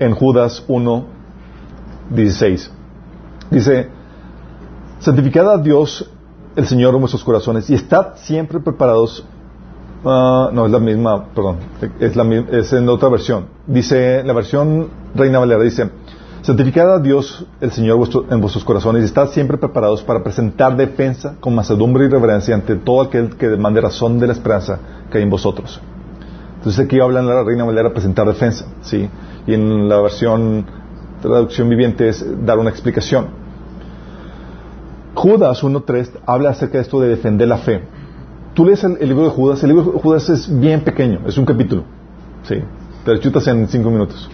en Judas 1, 16. Dice, santificad a Dios el Señor en vuestros corazones y estad siempre preparados. ah, no, es la misma, perdón, es, la, es en otra versión. Dice, la versión Reina Valera dice, santificad a Dios el Señor vuestro- en vuestros corazones y estad siempre preparados para presentar defensa con mansedumbre y reverencia ante todo aquel que demande razón de la esperanza que hay en vosotros. Entonces aquí habla en la Reina Valera presentar defensa, ¿sí? Y en la versión traducción viviente es dar una explicación. Judas 1.3 habla acerca de esto de defender la fe. Tú lees el, el libro de Judas, el libro de Judas es bien pequeño, es un capítulo, ¿sí? Te lo chutas en cinco minutos.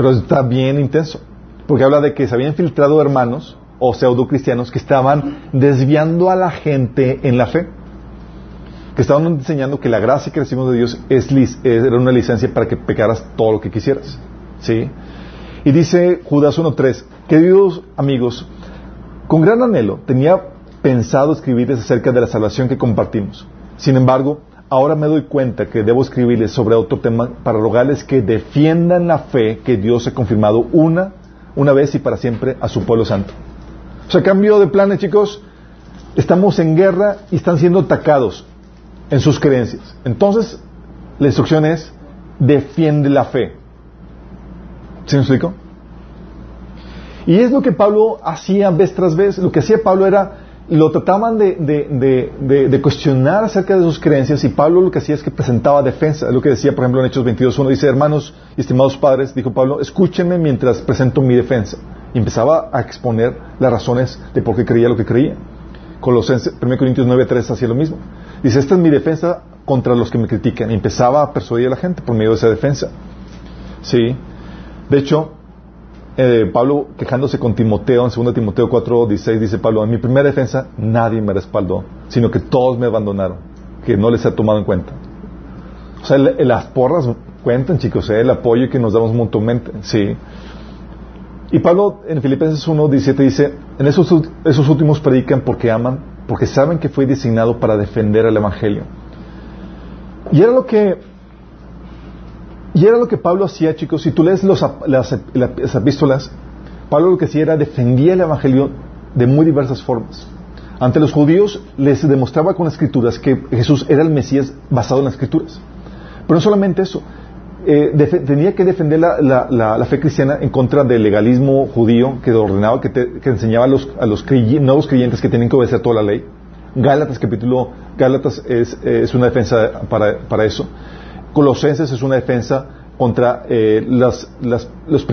Pero está bien intenso, porque habla de que se habían filtrado hermanos o pseudo cristianos que estaban desviando a la gente en la fe que estaban enseñando que la gracia que recibimos de Dios es, era una licencia para que pecaras todo lo que quisieras. ¿Sí? Y dice Judas 1.3, queridos amigos, con gran anhelo tenía pensado escribirles acerca de la salvación que compartimos. Sin embargo, ahora me doy cuenta que debo escribirles sobre otro tema para rogarles que defiendan la fe que Dios ha confirmado una, una vez y para siempre a su pueblo santo. O sea, cambio de planes, chicos. Estamos en guerra y están siendo atacados en sus creencias. Entonces, la instrucción es, defiende la fe. ¿Sí me explico? Y es lo que Pablo hacía vez tras vez. Lo que hacía Pablo era, lo trataban de, cuestionar acerca de sus creencias y Pablo lo que hacía es que presentaba defensa. Lo que decía, por ejemplo, en Hechos 22.1, dice, hermanos y estimados padres, dijo Pablo, escúchenme mientras presento mi defensa. Y empezaba a exponer las razones de por qué creía lo que creía. Colosenses, 1 Corintios 9.3 hacía lo mismo. Dice, esta es mi defensa contra los que me critican. Y empezaba a persuadir a la gente por medio de esa defensa. Sí. De hecho, eh, Pablo quejándose con Timoteo, en 2 Timoteo 4.16, dice Pablo, en mi primera defensa nadie me respaldó, sino que todos me abandonaron, que no les ha tomado en cuenta. O sea, las porras cuentan, chicos, ¿eh? el apoyo que nos damos mutuamente. Sí. Y Pablo en Filipenses 1.17 dice, en esos, esos últimos predican porque aman, porque saben que fue designado para defender el Evangelio. Y era lo que y era lo que Pablo hacía, chicos. Si tú lees las, las, epístolas, Pablo lo que hacía era defendía el Evangelio de muy diversas formas. Ante los judíos les demostraba con las escrituras que Jesús era el Mesías basado en las escrituras. Pero no solamente eso, eh, tenía que defender la, fe cristiana en contra del legalismo judío que ordenaba, que, que enseñaba a los, nuevos creyentes que tienen que obedecer toda la ley. Gálatas capítulo, Gálatas es, una defensa para, eso. Colosenses es una defensa contra eh, las, las, los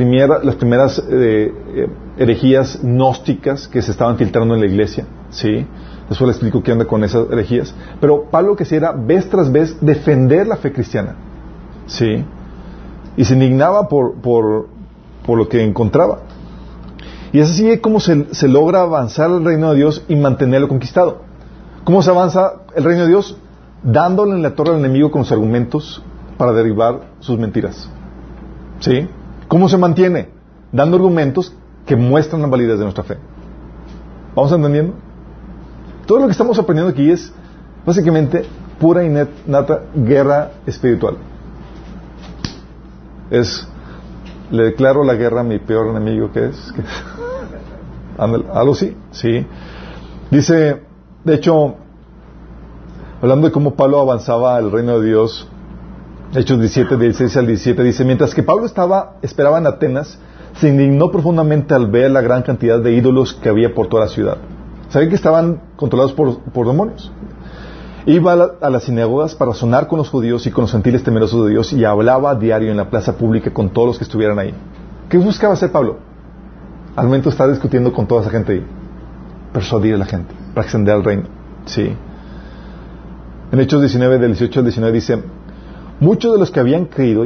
las primeras eh, eh, herejías gnósticas que se estaban filtrando en la iglesia. ¿sí? Después le explico qué onda con esas herejías. Pero Pablo que hacía era vez tras vez defender la fe cristiana. ¿sí? y se indignaba por, por, por lo que encontraba. Y es así como se, se, logra avanzar el reino de Dios y mantenerlo conquistado. ¿Cómo se avanza el reino de Dios? Dándole en la torre al enemigo con los argumentos para derribar sus mentiras. ¿Sí? ¿Cómo se mantiene? Dando argumentos que muestran la validez de nuestra fe. ¿Vamos entendiendo? Todo lo que estamos aprendiendo aquí es básicamente pura y nata guerra espiritual es, le declaro la guerra a mi peor enemigo que es. algo sí, sí. Dice, de hecho, hablando de cómo Pablo avanzaba al reino de Dios, Hechos 17, 16 al 17, dice, mientras que Pablo estaba, esperaba en Atenas, se indignó profundamente al ver la gran cantidad de ídolos que había por toda la ciudad. ¿Saben que estaban controlados por, por demonios? Iba a, las sinagogas para sonar con los judíos y con los gentiles temerosos de Dios y hablaba diario en la plaza pública con todos los que estuvieran ahí. ¿Qué buscaba hacer Pablo? Al momento está discutiendo con toda esa gente. Persuadir a la gente para extender el reino. Sí. En Hechos 19, del 18 al 19 dice, muchos de los que habían creído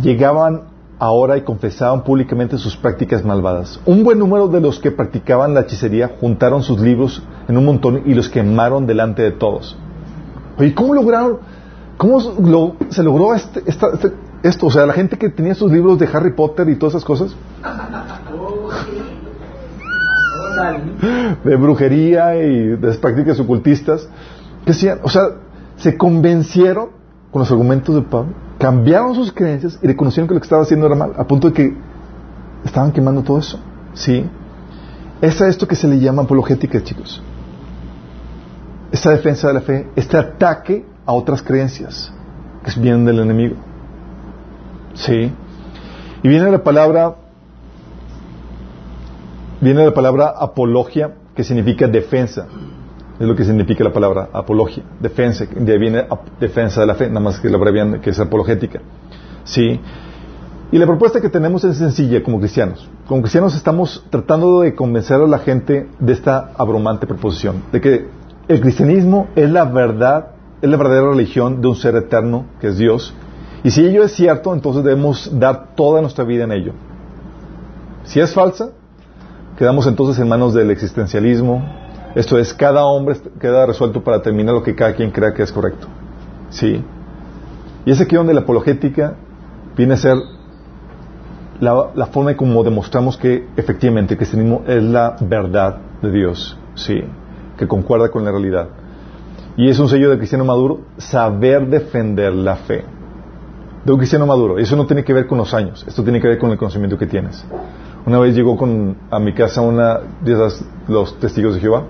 llegaban ahora y confesaban públicamente sus prácticas malvadas. Un buen número de los que practicaban la hechicería juntaron sus libros en un montón y los quemaron delante de todos. Oye, ¿cómo lograron? ¿Cómo se logró este, este, esto? O sea, la gente que tenía sus libros de Harry Potter y todas esas cosas. de brujería y de prácticas ocultistas. Que hacían, o sea, se convencieron con los argumentos de Pablo, cambiaron sus creencias y reconocieron que lo que estaba haciendo era mal, a punto de que estaban quemando todo eso. ¿Sí? Es a esto que se le llama apologética, chicos esta defensa de la fe, este ataque a otras creencias que vienen del enemigo. ¿Sí? Y viene la palabra, viene la palabra apología, que significa defensa. Es lo que significa la palabra apología, defensa, de viene defensa de la fe, nada más que la abrevian, que es apologética. ¿Sí? Y la propuesta que tenemos es sencilla como cristianos. Como cristianos estamos tratando de convencer a la gente de esta abrumante proposición, de que el cristianismo es la verdad, es la verdadera religión de un ser eterno que es Dios. Y si ello es cierto, entonces debemos dar toda nuestra vida en ello. Si es falsa, quedamos entonces en manos del existencialismo. Esto es, cada hombre queda resuelto para terminar lo que cada quien crea que es correcto. ¿Sí? Y es aquí donde la apologética viene a ser la, forma en como demostramos que efectivamente el cristianismo es la verdad de Dios. ¿Sí? que concuerda con la realidad. Y es un sello de cristiano maduro saber defender la fe. De un cristiano maduro. Eso no tiene que ver con los años, esto tiene que ver con el conocimiento que tienes. Una vez llegó con, a mi casa una de los testigos de Jehová,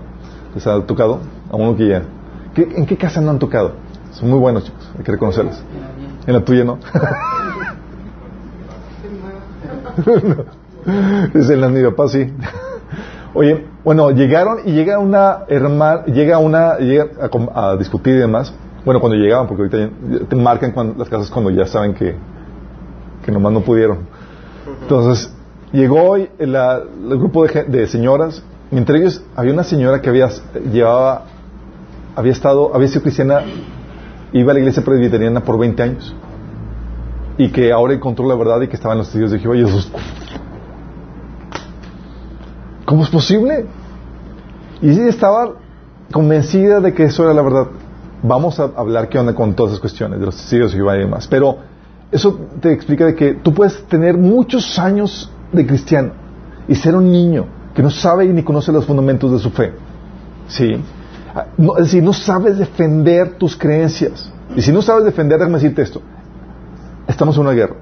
les ha tocado, a uno que ya. ¿En qué casa no han tocado? Son muy buenos, chicos, hay que reconocerlos. En la tuya no. La de mi papá sí. Oye, bueno, llegaron y llega una hermana, llega una, llega a, discutir y demás. Bueno, cuando llegaban, porque ahorita te marcan las casas cuando ya saben que, que nomás no pudieron. Entonces, llegó el, grupo de, señoras entre ellos había una señora que había llevaba había estado había sido cristiana iba a la iglesia presbiteriana por 20 años. Y que ahora encontró la verdad y que estaban los testigos de Jehová. Y Jesús ¿cómo es posible? y ella estaba convencida de que eso era la verdad. Vamos a hablar qué onda con todas esas cuestiones de los testigos de Jehová y demás. Pero eso te explica de que tú puedes tener muchos años de cristiano y ser un niño que no sabe ni conoce los fundamentos de su fe. ¿Sí? es decir, no sabes defender tus creencias. Y si no sabes defender, déjame decirte esto. Estamos en una guerra.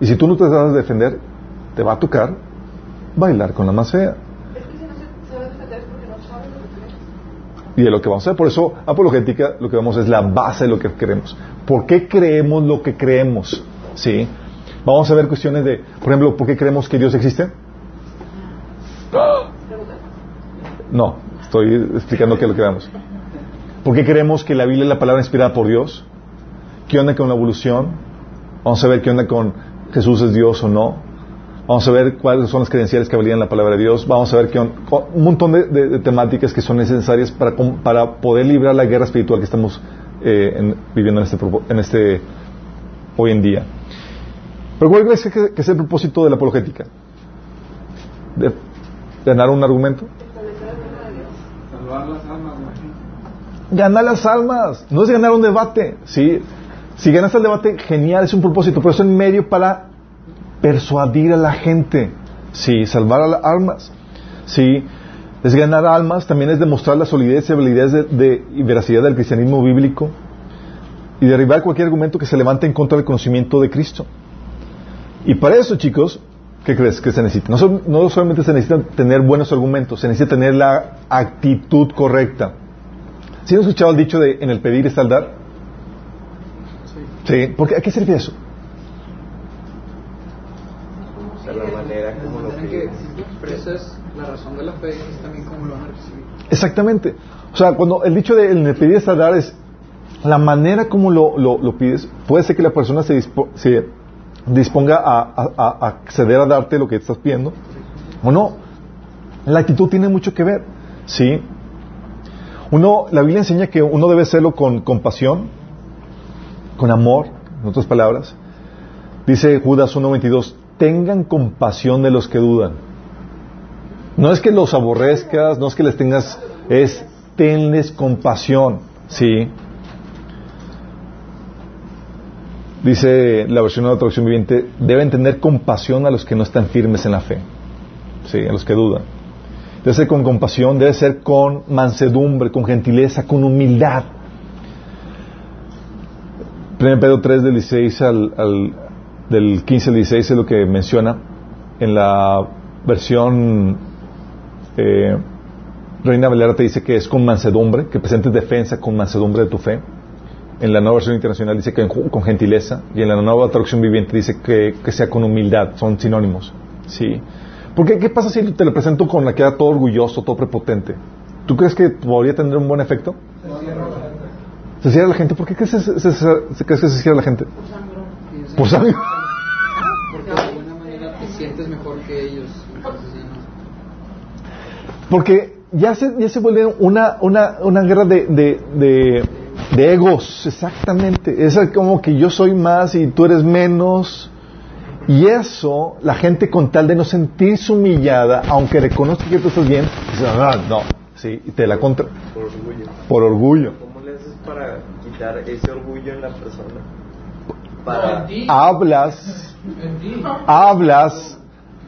Y si tú no te sabes defender, te va a tocar bailar con la más fea. Y de lo que vamos a hacer, por eso apologética lo que vamos es la base de lo que creemos. ¿Por qué creemos lo que creemos? ¿Sí? Vamos a ver cuestiones de, por ejemplo, ¿por qué creemos que Dios existe? No, estoy explicando qué es lo que. ¿Por qué creemos que la Biblia es la palabra inspirada por Dios? ¿Qué onda con la evolución? Vamos a ver qué onda con Jesús es Dios o no. Vamos a ver cuáles son las credenciales que valían la palabra de Dios. Vamos a ver qué un montón de, temáticas que son necesarias para, para, poder librar la guerra espiritual que estamos eh, viviendo en este, en este hoy en día. Pero ¿cuál crees que, es el propósito de la apologética? ¿De ganar un argumento? Ganar las almas. No es ganar un debate. ¿sí? Si ganas el debate, genial, es un propósito, pero es un medio para persuadir a la gente. Sí, salvar las almas. Sí, es ganar almas, también es demostrar la solidez y validez de, y veracidad del cristianismo bíblico y derribar cualquier argumento que se levante en contra del conocimiento de Cristo. Y para eso, chicos, ¿qué crees que se necesita? No, solamente se necesita tener buenos argumentos, se necesita tener la actitud correcta. ¿Sí han escuchado el dicho de en el pedir está el dar? Sí. ¿Sí? Porque, ¿A qué sirve eso? la manera como lo que expresas la razón de la fe es también como lo van a recibir. Exactamente. O sea, cuando el dicho de en el pedir está el dar es la manera como lo, lo, pides, puede ser que la persona se, se disponga a, acceder a darte lo que estás pidiendo o no. La actitud tiene mucho que ver, ¿sí? Uno, la Biblia enseña que uno debe hacerlo con compasión, con amor, en otras palabras. Dice Judas 1.22, tengan compasión de los que dudan. No es que los aborrezcas, no es que les tengas, es tenles compasión, ¿sí? Dice la versión de la traducción viviente, deben tener compasión a los que no están firmes en la fe, sí, a los que dudan. Debe ser con compasión, debe ser con mansedumbre, con gentileza, con humildad. 1 Pedro 3 del 16 al, del 15 al 16 es lo que menciona en la versión eh, Reina Valera te dice que es con mansedumbre, que presentes defensa con mansedumbre de tu fe en la nueva versión internacional dice que con gentileza y en la nueva traducción viviente dice que, sea con humildad, son sinónimos. ¿sí? Porque ¿qué pasa si te lo presento con la que era todo orgulloso, todo prepotente? ¿Tú crees que podría tener un buen efecto? Se cierra la gente. ¿Por qué crees, se, crees que se cierra la gente? Por sangre. Porque de alguna manera te sientes mejor que ellos. Porque ya se, ya se vuelve una, una, una guerra de, de de egos, exactamente. Es como que yo soy más y tú eres menos. Y eso, la gente con tal de no sentirse humillada, aunque reconozca que tú estás bien, dice, ah, no, sí, y te la contra. Por orgullo. Por orgullo. ¿Cómo le haces para quitar ese orgullo en la persona? Para... Hablas, hablas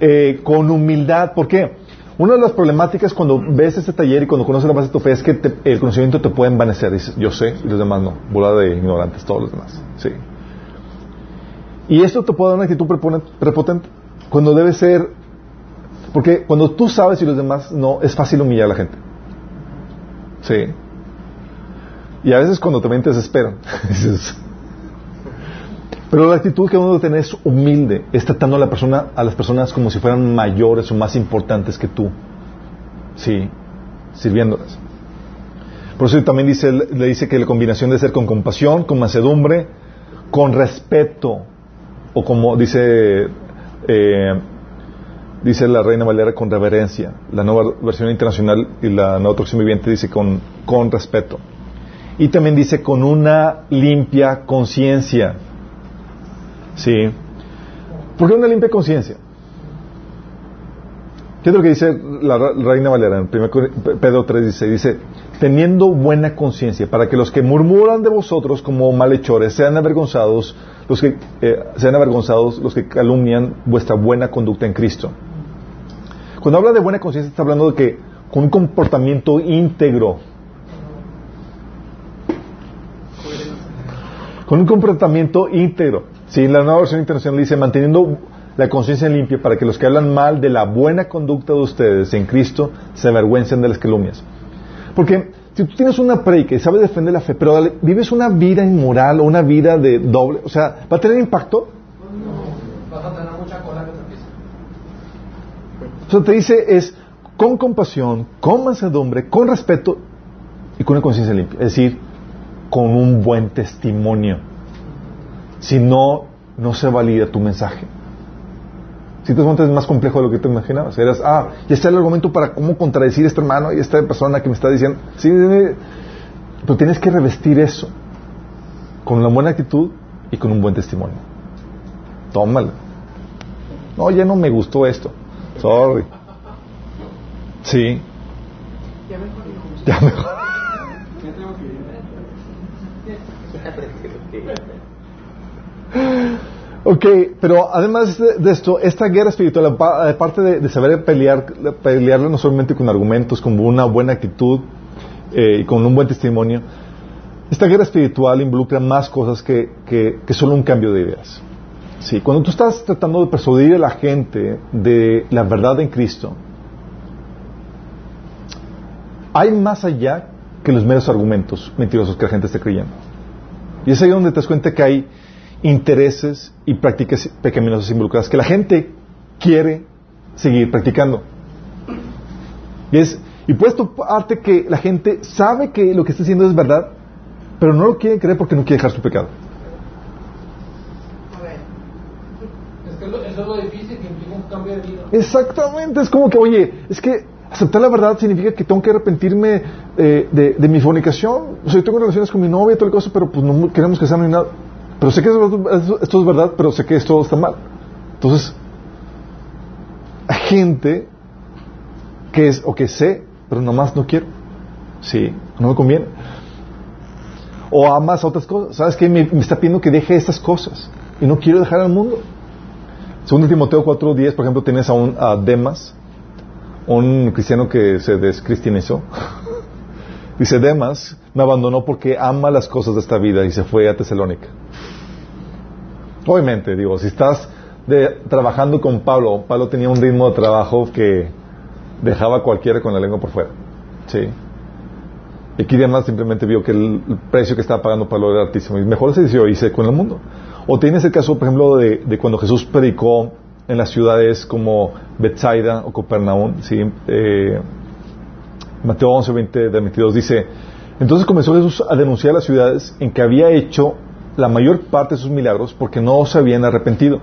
eh, con humildad. ¿Por qué? Una de las problemáticas cuando ves este taller y cuando conoces la base de tu fe es que el conocimiento te puede envanecer. Dices, yo sé, y los demás no. Bola de ignorantes, todos los demás. Sí. Y esto te puede dar una actitud prepotente. Cuando debe ser. Porque cuando tú sabes y los demás no, es fácil humillar a la gente. Sí. Y a veces cuando también te desesperan. dices, pero la actitud que uno debe tener es humilde, es tratando a, la persona, a las personas como si fueran mayores o más importantes que tú. Sí, sirviéndolas. Por eso también dice, le dice que la combinación debe ser con compasión, con mansedumbre, con respeto, o como dice eh, dice la Reina Valera con reverencia. La nueva versión internacional y la nueva traducción viviente dice con, con respeto. Y también dice con una limpia conciencia. ¿Sí? ¿Por qué una limpia conciencia? ¿Qué es lo que dice la Reina Valera en 1 Pedro 3? Dice, dice, teniendo buena conciencia, para que los que murmuran de vosotros como malhechores sean avergonzados, los que eh, sean avergonzados los que calumnian vuestra buena conducta en Cristo. Cuando habla de buena conciencia está hablando de que con un comportamiento íntegro, con un comportamiento íntegro. Si la nueva versión internacional dice manteniendo la conciencia limpia para que los que hablan mal de la buena conducta de ustedes en Cristo se avergüencen de las calumnias. Porque si tú tienes una predica y sabes defender la fe, pero vives una vida inmoral o una vida de doble, o sea, ¿va a tener impacto? No, vas a tener mucha cola que te O te dice es con compasión, con mansedumbre, con respeto y con una conciencia limpia. Es decir, con un buen testimonio. Si no, no se valida tu mensaje. Si te es más complejo de lo que te imaginabas. Eras, ah, ya está el argumento para cómo contradecir a este hermano y a esta persona que me está diciendo. Sí, tú tienes que revestir eso con una buena actitud y con un buen testimonio. Tómalo. No, ya no me gustó esto. Sorry. Sí. Ya mejor. Ok, pero además de, esto, esta guerra espiritual, aparte de, saber pelear, pelearla no solamente con argumentos, con una buena actitud eh, y con un buen testimonio, esta guerra espiritual involucra más cosas que, que, solo un cambio de ideas. Sí, cuando tú estás tratando de persuadir a la gente de la verdad en Cristo, hay más allá que los meros argumentos mentirosos que la gente está creyendo. Y es ahí donde te das cuenta que hay intereses y prácticas pecaminosas involucradas que la gente quiere seguir practicando. Y, es, y puedes toparte que la gente sabe que lo que está haciendo es verdad, pero no lo quiere creer porque no quiere dejar su pecado. Es que eso es lo difícil que implica un cambio de vida. Exactamente, es como que, oye, es que aceptar la verdad significa que tengo que arrepentirme eh, de, de, mi fornicación. O sea, yo tengo relaciones con mi novia y toda la cosa, pero pues no queremos casarnos ni nada. Pero sé que esto, es verdad, pero sé que esto está mal. Entonces, hay gente que es, o que sé, pero nomás no quiero. Sí, no me conviene. O amas otras cosas. ¿Sabes qué? Me, está pidiendo que deje estas cosas. Y no quiero dejar al mundo. Según Timoteo 4.10, por ejemplo, tienes a un a Demas, un cristiano que se descristianizó. Dice, Demas me abandonó porque ama las cosas de esta vida y se fue a Tesalónica. Obviamente, digo, si estás trabajando con Pablo, Pablo tenía un ritmo de trabajo que dejaba a cualquiera con la lengua por fuera. ¿Sí? Y aquí además simplemente vio que el, precio que estaba pagando Pablo era altísimo. Y mejor se decidió irse con el mundo. O tienes el caso, por ejemplo, de, cuando Jesús predicó en las ciudades como Bethsaida o Copernaum. ¿sí? Eh, Mateo 11, 20, 22 dice, entonces comenzó Jesús a denunciar las ciudades en que había hecho la mayor parte de sus milagros porque no se habían arrepentido.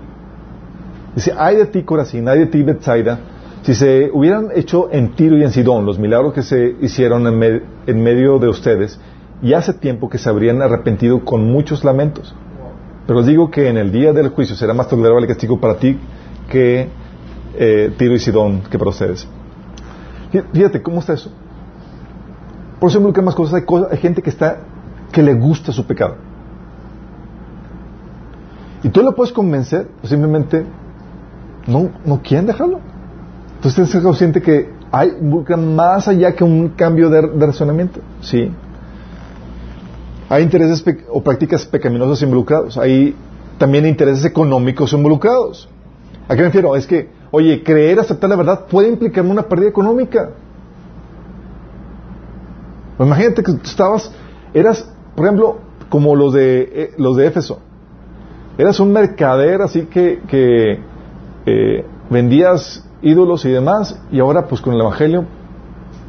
Dice, ay de ti Corazín, ay de ti Bethsaida, si se hubieran hecho en Tiro y en Sidón los milagros que se hicieron en, medio de ustedes, y hace tiempo que se habrían arrepentido con muchos lamentos. Pero os digo que en el día del juicio será más tolerable el castigo para ti que eh, Tiro y Sidón que para ustedes. Fíjate, ¿cómo está eso? Por eso hay más cosas, hay, cosas, hay gente que está, que le gusta su pecado. Y tú lo puedes convencer, o simplemente no, no quieren dejarlo. Entonces tienes que ser consciente que hay más allá que un cambio de, razonamiento. Sí. Hay intereses o prácticas pecaminosas involucrados. Hay también intereses económicos involucrados. ¿A qué me refiero? Es que, oye, creer, aceptar la verdad puede implicarme una pérdida económica. Imagínate que tú estabas, eras, por ejemplo, como los de, eh, los de Éfeso. Eras un mercader así que, que eh, vendías ídolos y demás, y ahora pues con el Evangelio,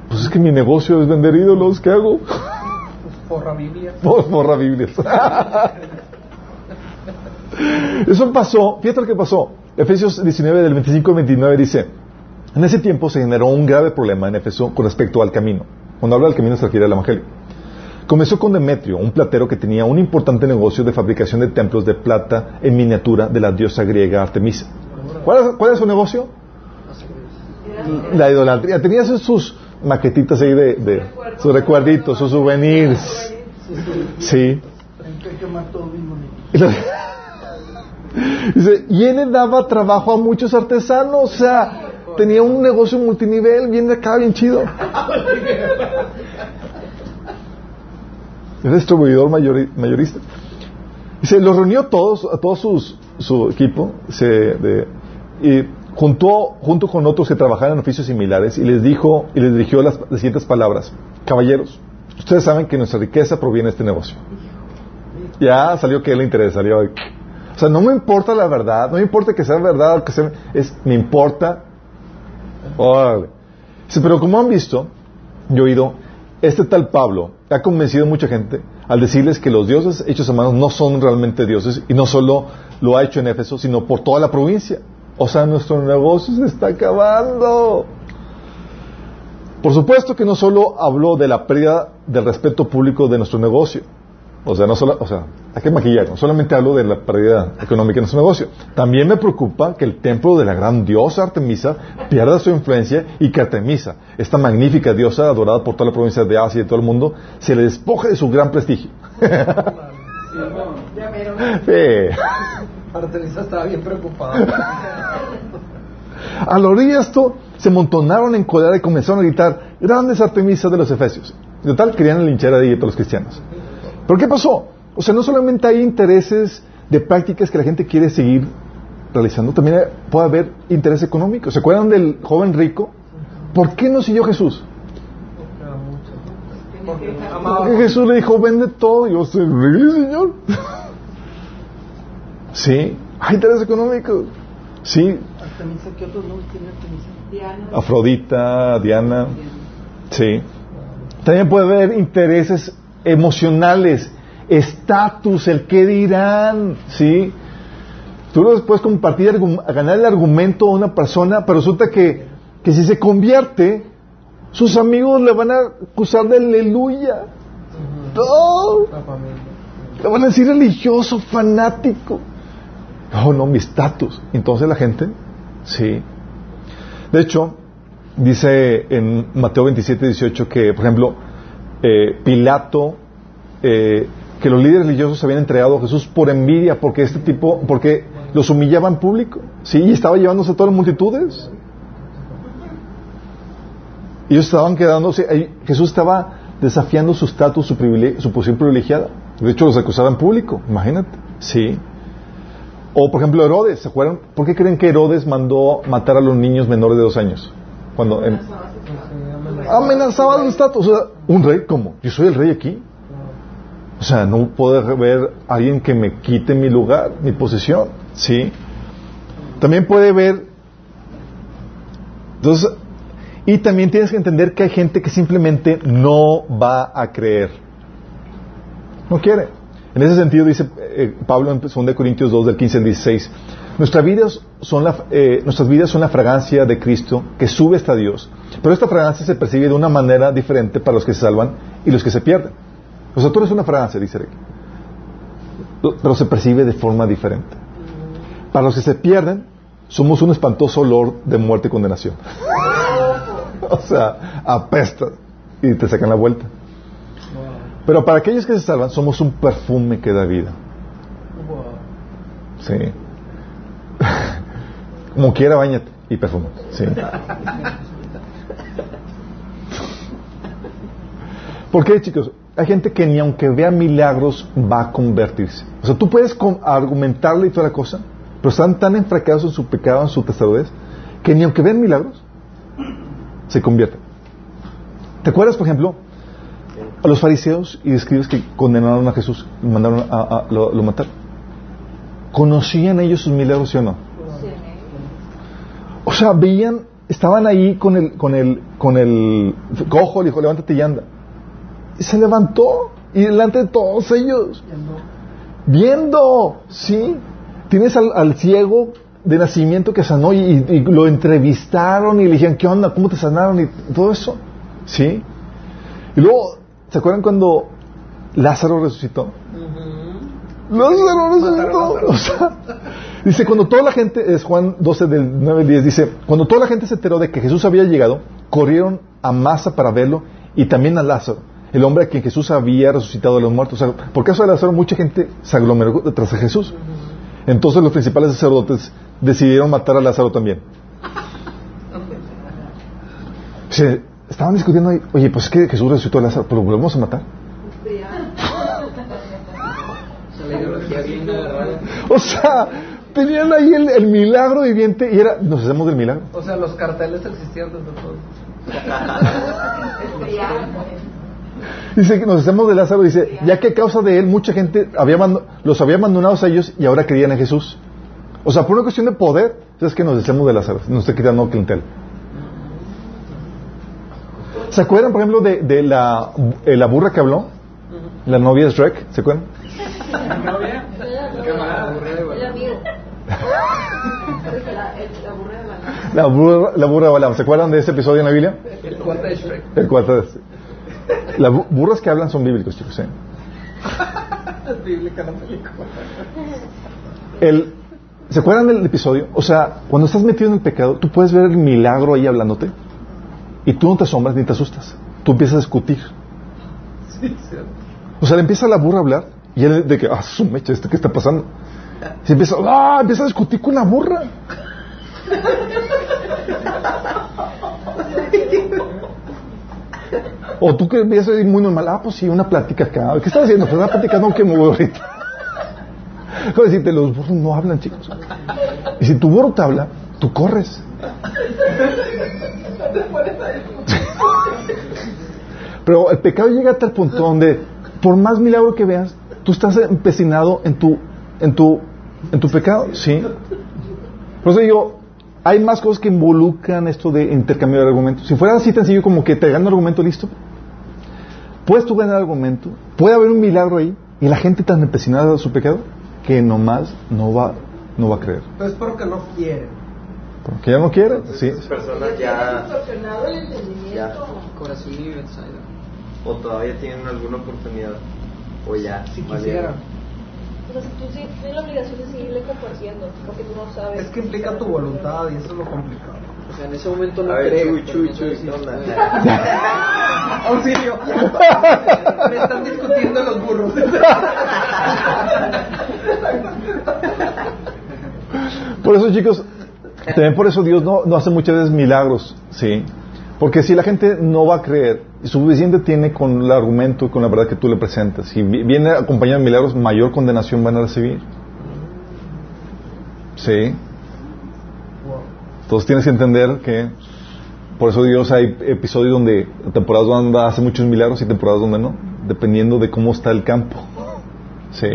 pues es que mi negocio es vender ídolos, ¿qué hago? Forra Biblias. Forra Biblias. Eso pasó, fíjate lo que pasó. Efesios 19 del 25 al 29 dice, en ese tiempo se generó un grave problema en Éfeso con respecto al camino. Cuando habla del camino refiere al Evangelio. Comenzó con Demetrio, un platero que tenía un importante negocio de fabricación de templos de plata en miniatura de la diosa griega Artemisa. ¿Cuál es, su negocio? La idolatría. Tenía sus maquetitas ahí de, sus recuerditos, sus souvenirs. Sí. y él daba trabajo a muchos artesanos, o sea, tenía un negocio multinivel bien de acá, bien chido. Es distribuidor mayorista. Dice, los reunió todos, a todos sus, su equipo, se, y juntó, junto con otros que trabajaban en oficios similares, y les dijo, y les dirigió las, siguientes palabras. Caballeros, ustedes saben que nuestra riqueza proviene de este negocio. Ya salió que le interesa, salió. O sea, no me importa la verdad, no me importa que sea verdad o que sea, me importa pero como han visto, he oído, este tal Pablo ha convencido a mucha gente al decirles que los dioses hechos a mano no son realmente dioses y no solo lo ha hecho en Éfeso, sino por toda la provincia. O sea, nuestro negocio se está acabando. Por supuesto que no solo habló de la pérdida del respeto público de nuestro negocio, o sea, no solo, o sea, hay que maquillar, solamente hablo de la pérdida económica en nuestro negocio. También me preocupa que el templo de la gran diosa Artemisa pierda su influencia y que Artemisa, esta magnífica diosa adorada por toda la provincia de Asia y de todo el mundo, se le despoje de su gran prestigio. Artemisa estaba bien preocupada. Al oír esto, se montonaron en colar y comenzaron a gritar, grandes Artemisas de los Efesios. De total, querían linchar a todos los cristianos. ¿Pero qué pasó? O sea, no solamente hay intereses de prácticas que la gente quiere seguir realizando, también puede haber interés económico. ¿Se acuerdan del joven rico? ¿Por qué no siguió Jesús? Porque Jesús le dijo, vende todo, y yo soy Señor. sí, hay interés económico. Sí. Afrodita, Diana. Sí. También puede haber intereses emocionales, estatus, el qué dirán, ¿sí? Tú lo puedes compartir, ganar el argumento a una persona, pero resulta que, que si se convierte, sus amigos le van a acusar de aleluya. Le van a decir religioso, fanático. No, no, mi estatus. Entonces la gente, sí. De hecho, dice en Mateo 27, 18 que, por ejemplo, eh, Pilato, eh, que los líderes religiosos habían entregado a Jesús por envidia, porque este tipo, porque los humillaba en público, sí, y estaba llevándose a todas las multitudes. Ellos estaban quedándose, Jesús estaba desafiando su estatus, su, su posición privilegiada. De hecho, los acusaba en público, imagínate, sí. O, por ejemplo, Herodes, ¿se acuerdan? ¿Por qué creen que Herodes mandó matar a los niños menores de dos años? Cuando, amenazaba el estatus. O sea, un rey, ¿cómo? Yo soy el rey aquí. O sea, no puede haber alguien que me quite mi lugar, mi posición. ¿Sí? También puede ver. Entonces, y también tienes que entender que hay gente que simplemente no va a creer. No quiere. En ese sentido dice eh, Pablo en 2 Corintios 2 del 15 al 16, Nuestras vidas, son la, eh, nuestras vidas son la fragancia de Cristo que sube hasta Dios. Pero esta fragancia se percibe de una manera diferente para los que se salvan y los que se pierden. O sea, tú eres una fragancia, dice Eric. Pero se percibe de forma diferente. Para los que se pierden, somos un espantoso olor de muerte y condenación. o sea, apestas y te sacan la vuelta. Pero para aquellos que se salvan, somos un perfume que da vida. Sí. Como quiera, bañate y perfume. Sí. ¿Por qué, chicos? Hay gente que ni aunque vea milagros va a convertirse. O sea, tú puedes argumentarle y toda la cosa, pero están tan enfracados en su pecado, en su testarudez, que ni aunque vean milagros, se convierten. ¿Te acuerdas, por ejemplo, a los fariseos y escribes que condenaron a Jesús y mandaron a, lo, lo matar? ¿Conocían ellos sus milagros, sí o no? O sea, veían, estaban ahí con el, con el, con el cojo, le dijo, levántate y anda. Y se levantó, y delante de todos ellos. Viendo, sí. Tienes al, ciego de nacimiento que sanó y, y lo entrevistaron y le dijeron, ¿qué onda? ¿Cómo te sanaron? Y todo eso. ¿Sí? Y luego, ¿se acuerdan cuando Lázaro resucitó? Lázaro resucitó. O sea, dice, cuando toda la gente, es Juan 12 del 9 al 10, dice, cuando toda la gente se enteró de que Jesús había llegado, corrieron a masa para verlo y también a Lázaro, el hombre a quien Jesús había resucitado de los muertos. O sea, por caso de Lázaro, mucha gente se aglomeró detrás de Jesús. Entonces los principales sacerdotes decidieron matar a Lázaro también. Se, estaban discutiendo ahí, oye, pues es que Jesús resucitó a Lázaro, pero lo volvemos a matar. O sea, tenían ahí el, el, milagro viviente y era, nos hacemos del milagro. O sea, los carteles existían desde todo. dice que nos hacemos de Lázaro, dice, ya que a causa de él mucha gente había los había abandonado a ellos y ahora creían en Jesús. O sea, por una cuestión de poder, es que nos hacemos de Lázaro, nos está quitando clientela. ¿Se acuerdan, por ejemplo, de, de la, eh, la burra que habló? La novia de Shrek, ¿se acuerdan? ¿La novia? La burra, la burra de Balaam. ¿Se acuerdan de ese episodio en la Biblia? El cuarto de Shrek. El cuarto de... Las burras que hablan son bíblicos, chicos. ¿eh? es bíblica la película. El, ¿Se acuerdan del episodio? O sea, cuando estás metido en el pecado, tú puedes ver el milagro ahí hablándote y tú no te asombras ni te asustas. Tú empiezas a discutir. Sí, cierto. O sea, le empieza la burra a hablar y él de que, ah, su mecha, ¿esto qué está pasando? Se empieza, ah, empieza a discutir con la burra. O tú que ir muy normal, ah, pues sí, una plática acá. ¿Qué estás haciendo? Pues una plática no que me voy ahorita. Como decirte, los burros no hablan, chicos. Y si tu burro te habla, tú corres. Pero el pecado llega a tal punto donde, por más milagro que veas, tú estás empecinado en tu, en tu, en tu pecado, ¿sí? Por eso digo, hay más cosas que involucran esto de intercambio de argumentos. Si fuera así tan sencillo como que te gana un argumento listo, puedes tú ganar argumento, puede haber un milagro ahí, y la gente tan empecinada en su pecado que nomás no va, no va a creer. Pero es porque no quieren. Porque ya no quieren, sí. Esas personas ya, ya, Corazón y o todavía tienen alguna oportunidad, o ya, Si. Pero si tú sí tienes la obligación de seguirle compartiendo, porque tú no sabes. Es que implica tu voluntad y eso es lo complicado. O sea, en ese momento no creo. chuy, chuy, chuy, sé ¿qué si- onda? Auxilio. Me están discutiendo los burros. Por eso, chicos, también por eso Dios no, no hace muchas veces milagros, ¿sí? Porque si la gente no va a creer, suficiente tiene con el argumento y con la verdad que tú le presentas, si vi- viene acompañado de milagros, mayor condenación van a recibir. ¿Sí? Entonces tienes que entender que por eso Dios hay episodios donde, temporadas donde hace muchos milagros y temporadas donde no, dependiendo de cómo está el campo. ¿Sí?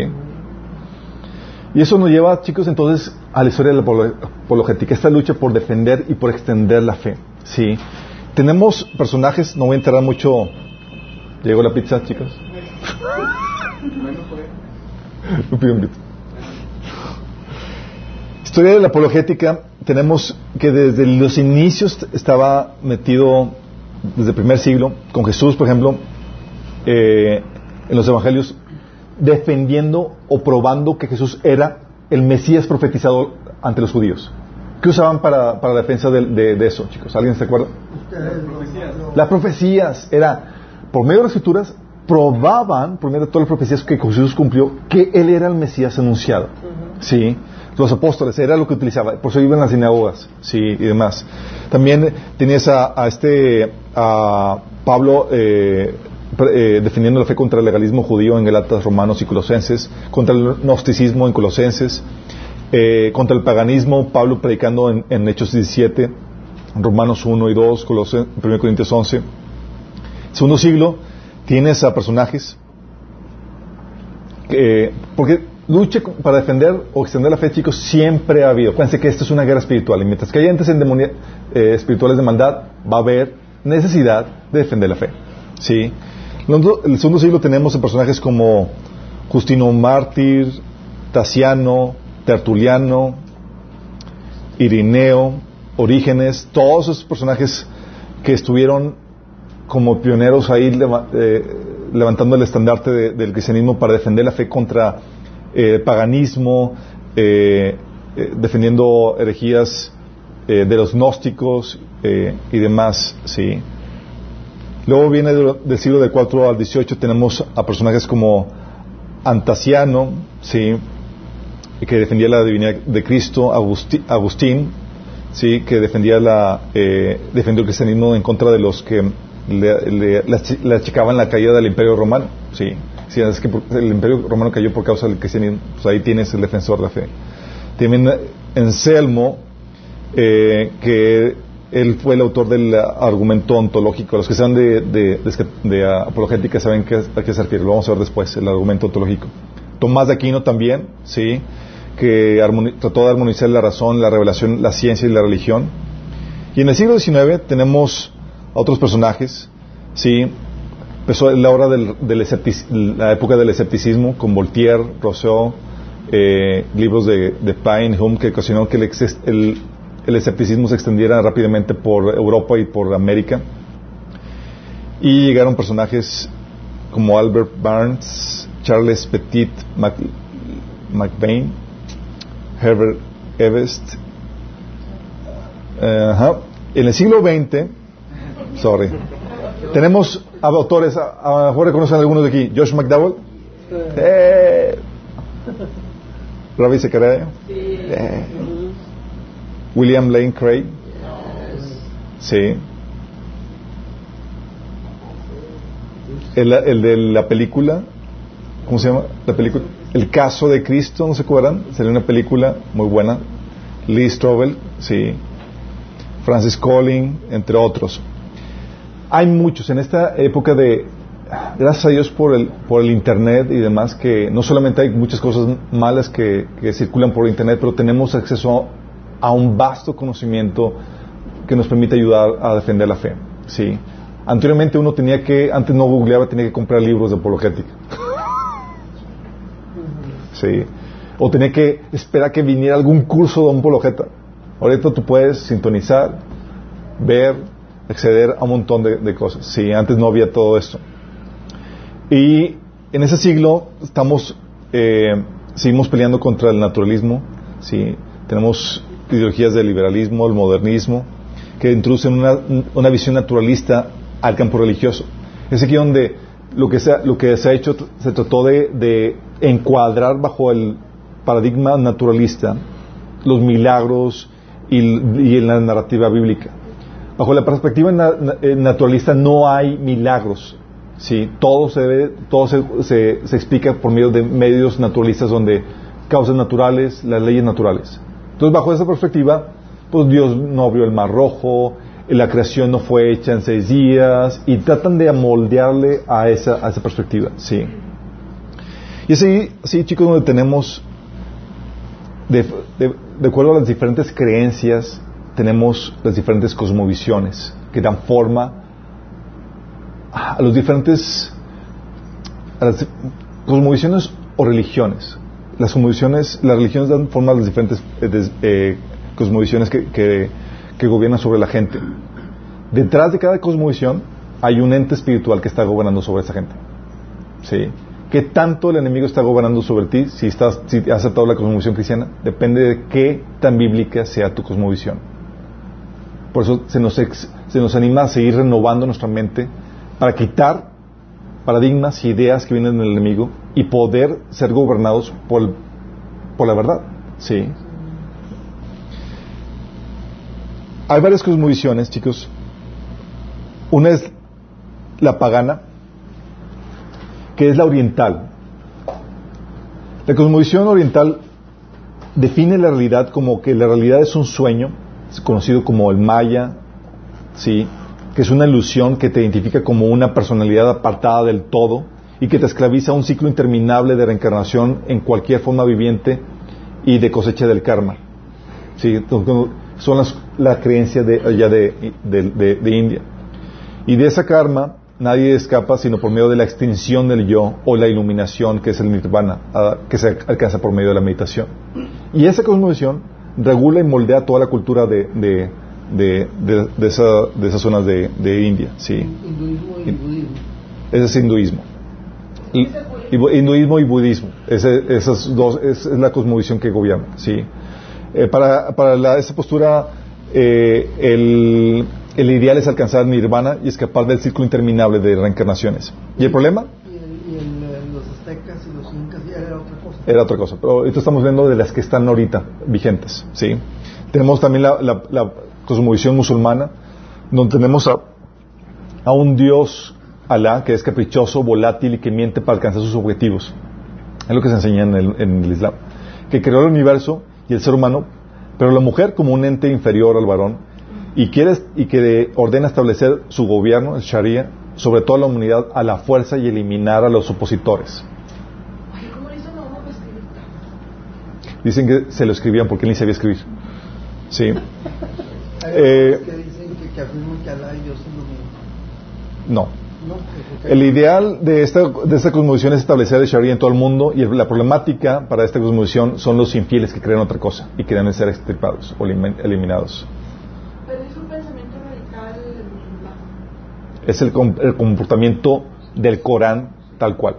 Y eso nos lleva, chicos, entonces a la historia de la apolo- apologética, esta lucha por defender y por extender la fe. ¿Sí? Tenemos personajes, no voy a enterar mucho. Llegó la pizza, grito. Historia de la apologética, tenemos que desde los inicios estaba metido, desde el primer siglo, con Jesús, por ejemplo, eh, en los evangelios, defendiendo o probando que Jesús era el Mesías profetizado ante los judíos. ¿Qué usaban para, para la defensa de, de- de eso, chicos? ¿Alguien se acuerda? Las profecías era, por medio de las escrituras, probaban, por medio de todas las profecías que Jesús cumplió, que Él era el Mesías anunciado. ¿Sí? Los apóstoles, era lo que utilizaba. Por eso iban en las sinagogas, ¿sí? Y demás. También tenías a, a este, a Pablo, eh, eh, defendiendo la fe contra el legalismo judío en Galatas, Romanos y Colosenses, contra el gnosticismo en Colosenses, eh, contra el paganismo, Pablo predicando en, en Hechos 17, Romanos 1 y 2, Colosen- 1 Corintios 11. Segundo siglo, tienes a personajes que, porque lucha para defender o extender la fe, chicos, siempre ha habido. Acuérdense que esto es una guerra espiritual. Y mientras que hay entes eh, espirituales de maldad, va a haber necesidad de defender la fe. ¿Sí? En el segundo siglo tenemos a personajes como Justino Mártir, Tasiano, Tertuliano, Irineo, Orígenes, todos esos personajes que estuvieron como pioneros ahí eh, levantando el estandarte de- del cristianismo para defender la fe contra eh, paganismo, eh, defendiendo herejías de los gnósticos y demás, sí. Luego viene de- del siglo del 4 al 18 tenemos a personajes como Antasiano, sí, que defendía la divinidad de Cristo, Agustín, sí, que defendía la eh, defendió el cristianismo en contra de los que le, le- le achi- le achicaban la caída del Imperio Romano, sí. Sí, es que el Imperio Romano cayó por causa del cristianismo, pues ahí tienes el defensor de la fe. También Anselmo, eh, que él fue el autor del argumento ontológico. Los que sean de, de, apologética saben a qué se refiere. Lo vamos a ver después, el argumento ontológico. Tomás de Aquino también, sí, que trató de armonizar la razón, la revelación, la ciencia y la religión. Y en el siglo XIX tenemos a otros personajes, sí. Empezó la hora del, del la época del escepticismo con Voltaire, Rousseau, eh, libros de, de Pine, Hume, que ocasionó que el, el- el escepticismo se extendiera rápidamente por Europa y por América. Y llegaron personajes como Albert Barnes, Charles Petit Mac, McBain, Herbert Evest. Eh. En el siglo XX, sorry, tenemos a autores, a, lo mejor reconocen algunos de aquí, Josh McDowell, eh, Ravi eh, William Lane Craig, sí, el, el de la película, ¿cómo se llama? La película, El caso de Cristo, ¿no se acuerdan? Sería una película muy buena. Lee Strobel, sí. Francis Collin, entre otros. Hay muchos en esta época de, gracias a Dios por el, por el Internet y demás, que no solamente hay muchas cosas malas que, que circulan por Internet, pero tenemos acceso a un vasto conocimiento que nos permite ayudar a defender la fe. Sí. Anteriormente uno tenía que, antes no googleaba, tenía que comprar libros de apologética. Sí. O tenía que esperar que viniera algún curso de un apologeta. Ahorita tú puedes sintonizar, ver, acceder a un montón de, de cosas. Sí, antes no había todo esto. Y en ese siglo estamos, eh, seguimos peleando contra el naturalismo. Sí, tenemos ideologías del liberalismo, el modernismo, que introducen una, una visión naturalista al campo religioso. Es aquí donde lo que se, lo que se ha hecho se trató de encuadrar bajo el paradigma naturalista los milagros y, en la narrativa bíblica. Bajo la perspectiva eh, naturalista no hay milagros. ¿sí? Todo, se, debe- todo se, se- se explica por medio de medios naturalistas donde causas naturales, las leyes naturales. Entonces, bajo esa perspectiva, pues Dios no abrió el mar rojo, la creación no fue hecha en seis días, y tratan de amoldearle a esa, a esa perspectiva. ¿sí? Y así, así, chicos, donde tenemos, de, acuerdo a las diferentes creencias, tenemos las diferentes cosmovisiones que dan forma a los diferentes, cosmovisiones o religiones. Las cosmovisiones, las religiones dan forma a las diferentes eh, eh, cosmovisiones que, que, que gobiernan sobre la gente. Detrás de cada cosmovisión hay un ente espiritual que está gobernando sobre esa gente. ¿Sí? ¿Qué tanto el enemigo está gobernando sobre ti si, estás, si has aceptado la cosmovisión cristiana? Depende de qué tan bíblica sea tu cosmovisión. Por eso se nos, ex- se nos anima a seguir renovando nuestra mente para quitar paradigmas y ideas que vienen del enemigo y poder ser gobernados por, por la verdad. ¿Sí? Hay varias cosmovisiones, chicos. Una es la pagana, que es la oriental. La cosmovisión oriental define la realidad como que la realidad es un sueño, conocido como el maya, ¿sí? que es una ilusión que te identifica como una personalidad apartada del todo y que te esclaviza a un ciclo interminable de reencarnación en cualquier forma viviente y de cosecha del karma. ¿Sí? Son las, la creencia de, allá de, de, de, de India. Y de esa karma nadie escapa sino por medio de la extinción del yo o la iluminación que es el nirvana, que se alcanza por medio de la meditación. Y esa cosmovisión regula y moldea toda la cultura de, de, de, de, esa- de esas zonas de, de India. ¿sí? Hinduismo y budismo. Ese es hinduismo. Y, hinduismo y budismo. Ese- esas dos es, es la cosmovisión que gobierna. ¿sí? Eh, para para la- esta postura, eh, el, el ideal es alcanzar nirvana y escapar del ciclo interminable de reencarnaciones. ¿Y el problema? Y, el- y el, los aztecas y los incas ya era otra cosa. Era otra cosa. Pero ahorita estamos viendo de las que están ahorita vigentes. ¿sí? Tenemos también la, la, la cosmovisión musulmana, donde tenemos a, a un Dios, Alá, que es caprichoso, volátil y que miente para alcanzar sus objetivos. Es lo que se enseña en el, en el Islam. Que creó el universo y el ser humano, pero la mujer como un ente inferior al varón y, quiere, y que ordena establecer su gobierno, el Sharia, sobre toda la humanidad a la fuerza y eliminar a los opositores. Dicen que se lo escribían porque él ni sabía escribir. Sí. Hay Eh, otros que dicen que, que afirman que Alá y Dios son lo mismo. No. No, porque- El ideal de esta, de esta cosmovisión es establecer el Sharia en todo el mundo y la problemática para esta cosmovisión son los infieles que creen otra cosa y quieren ser extirpados o elimin- eliminados. Pero es un pensamiento radical musulmán. Es el, el comportamiento del Corán tal cual.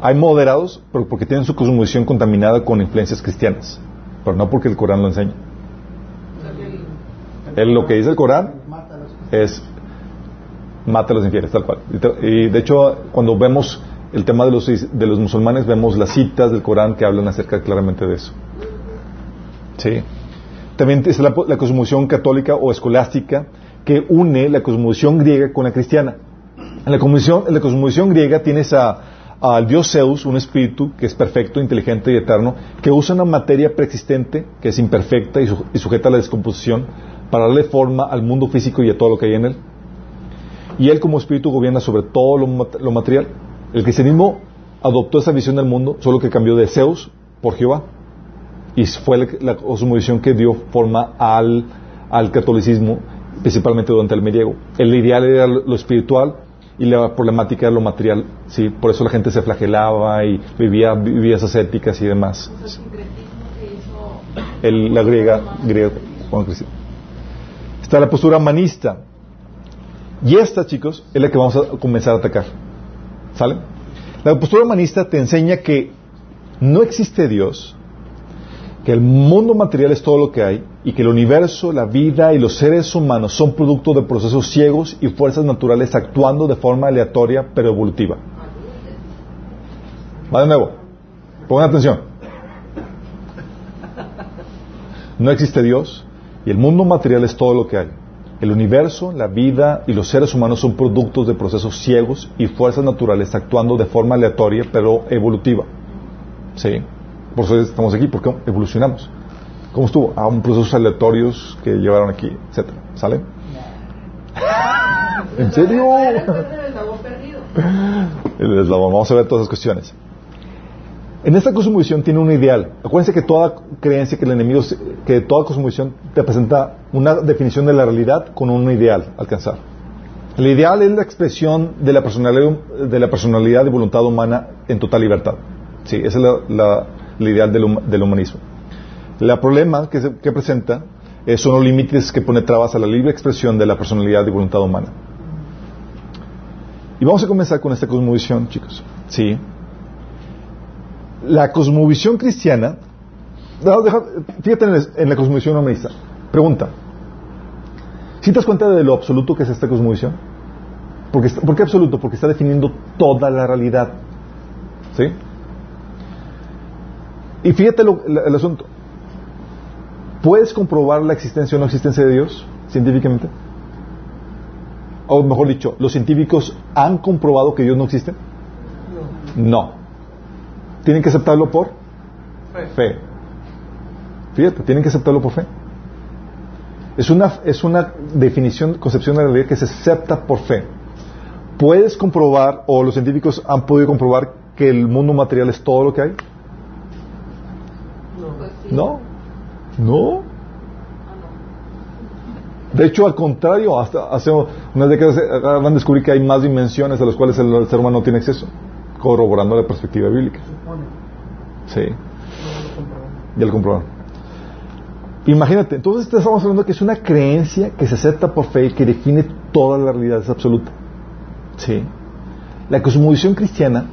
Hay moderados, porque tienen su cosmovisión contaminada con influencias cristianas, pero no porque el Corán lo enseña. Él, lo que dice el Corán es mata a los infieles, tal cual. Y de hecho, cuando vemos el tema de los, de los musulmanes, vemos las citas del Corán que hablan acerca claramente de eso. Sí. También es la, la católica o escolástica que une la cosmovisión griega con la cristiana. En la cosmovisión, en la cosmovisión griega tienes a, al dios Zeus, un espíritu que es perfecto, inteligente y eterno, que usa una materia preexistente, que es imperfecta y, su- y sujeta a la descomposición, para darle forma al mundo físico y a todo lo que hay en él. Y él como espíritu gobierna sobre todo lo material. El cristianismo adoptó esa visión del mundo, solo que cambió de Zeus por Jehová. Y fue la, la cosmovisión que dio forma al, al catolicismo, principalmente durante el medievo. El ideal era lo espiritual y la problemática era lo material. ¿sí? Por eso la gente se flagelaba y vivía vidas ascéticas y demás. El la griega, griega Juan. Está la postura manista. Y esta, chicos, es la que vamos a comenzar a atacar. ¿Sale? La postura humanista te enseña que no existe Dios, que el mundo material es todo lo que hay y que el universo, la vida y los seres humanos son producto de procesos ciegos y fuerzas naturales actuando de forma aleatoria pero evolutiva. Va de nuevo. Pongan atención. No existe Dios y el mundo material es todo lo que hay. El universo, la vida y los seres humanos son productos de procesos ciegos y fuerzas naturales actuando de forma aleatoria pero evolutiva. ¿Sí? Por eso estamos aquí, porque evolucionamos. ¿Cómo estuvo? A un procesos aleatorios que llevaron aquí, etcétera. ¿Sale? ¿En serio? El eslabón. Vamos a ver todas esas cuestiones. En esta cosmovisión tiene un ideal. Acuérdense que toda creencia que el enemigo, que toda cosmovisión te presenta una definición de la realidad con un ideal a alcanzar. El ideal es la expresión de la personalidad, de la personalidad y voluntad humana en total libertad. Sí, ese es la, la- el ideal del, del humanismo. El problema que, se- que presenta son los límites que pone trabas a la libre expresión de la personalidad y voluntad humana. Y vamos a comenzar con esta cosmovisión, chicos. Sí. La cosmovisión cristiana, deja- fíjate en, la cosmovisión humanista. Pregunta. ¿Sí te das cuenta de lo absoluto que es esta cosmovisión? Porque, ¿Por qué absoluto? Porque está definiendo toda la realidad. ¿Sí? Y fíjate lo- el asunto. ¿Puedes comprobar la existencia o no existencia de Dios científicamente? O mejor dicho, ¿los científicos han comprobado que Dios no existe? No. ¿Tienen que aceptarlo por fe? Fíjate, tienen que aceptarlo por fe. Es una, es una definición, concepción de la realidad que se acepta por fe. ¿Puedes comprobar, o los científicos han podido comprobar, que el mundo material es todo lo que hay? Pues sí. No. No. De hecho, al contrario, hasta hace unas décadas eh, van a descubrir que hay más dimensiones a las cuales el ser humano no tiene acceso, corroborando la perspectiva bíblica. Sí, ya lo comprobaron. Imagínate, entonces estamos hablando que es una creencia que se acepta por fe y que define toda la realidad, es absoluta. Sí. La cosmovisión cristiana,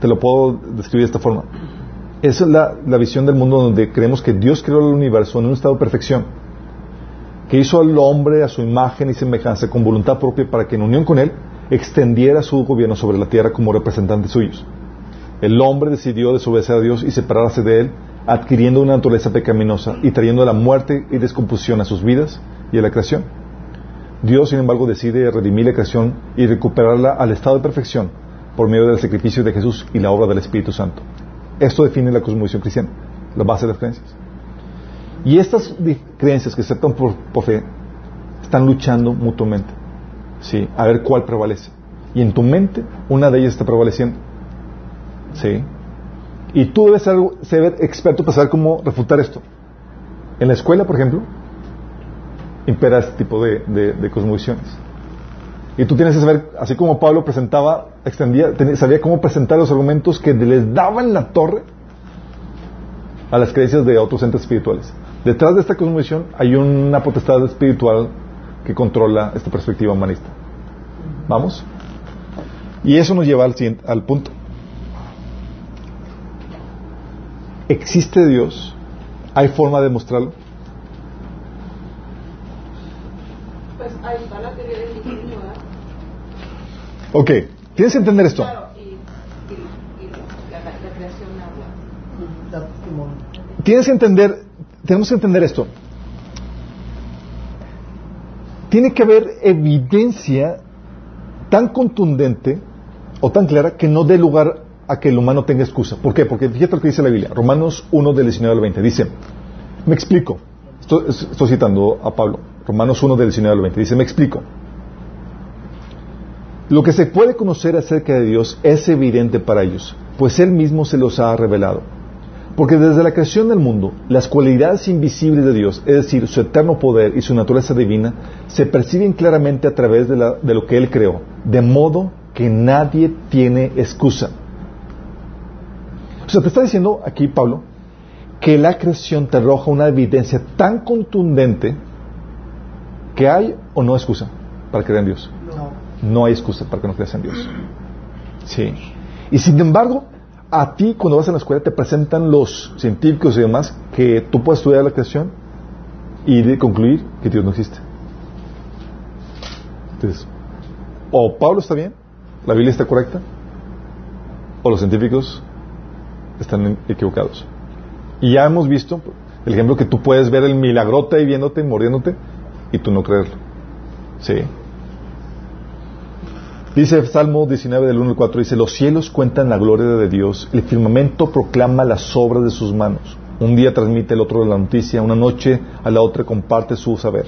te lo puedo describir de esta forma, es la, la visión del mundo donde creemos que Dios creó el universo en un estado de perfección, que hizo al hombre a su imagen y semejanza con voluntad propia para que en unión con Él extendiera su gobierno sobre la tierra como representantes suyos. El hombre decidió desobedecer a Dios y separarse de Él, adquiriendo una naturaleza pecaminosa y trayendo la muerte y descomposición a sus vidas y a la creación. Dios, sin embargo, decide redimir la creación y recuperarla al estado de perfección por medio del sacrificio de Jesús y la obra del Espíritu Santo. Esto define la cosmovisión cristiana, la base de las creencias. Y estas creencias que se aceptan por, por fe están luchando mutuamente. ¿sí? A ver cuál prevalece. Y en tu mente, una de ellas está prevaleciendo. ¿sí? Y tú debes ser, ser experto para saber cómo refutar esto. En la escuela, por ejemplo, impera este tipo de, de- de cosmovisiones. Y tú tienes que saber, así como Pablo presentaba, extendía, sabía cómo presentar los argumentos que les daban la torre a las creencias de otros entes espirituales. Detrás de esta cosmovisión hay una potestad espiritual que controla esta perspectiva humanista. ¿Vamos? Y eso nos lleva al, al punto. ¿Existe Dios? ¿Hay forma de demostrarlo? Pues ahí está la teoría. Ok, tienes que entender esto. Tienes que entender, tenemos que entender esto. Tiene que haber evidencia tan contundente o tan clara que no dé lugar a que el humano tenga excusa. ¿Por qué? Porque fíjate lo que dice la Biblia. Romanos 1 del 19 al 20. Dice, me explico. Estoy, estoy citando a Pablo. Romanos 1 del 19 al 20. Dice, me explico. Lo que se puede conocer acerca de Dios es evidente para ellos, pues Él mismo se los ha revelado. Porque desde la creación del mundo, las cualidades invisibles de Dios, es decir, su eterno poder y su naturaleza divina, se perciben claramente a través de, la- de lo que Él creó, de modo que nadie tiene excusa. O sea, te está diciendo aquí, Pablo, que la creación te arroja una evidencia tan contundente que hay o no excusa para creer en Dios. No. Hay excusa para que no creas en Dios. Sí. Y sin embargo, a ti cuando vas a la escuela te presentan los científicos y demás que tú puedes estudiar la creación y concluir que Dios no existe. Entonces, o Pablo está bien, la Biblia está correcta, o los científicos están equivocados. Y ya hemos visto el ejemplo que tú puedes ver el milagrote ahí viéndote, muriéndote, y tú no creerlo. Sí. Dice Salmo 19 del 1 al 4, dice, los cielos cuentan la gloria de Dios, el firmamento proclama las obras de sus manos. Un día transmite el otro la noticia, una noche a la otra comparte su saber.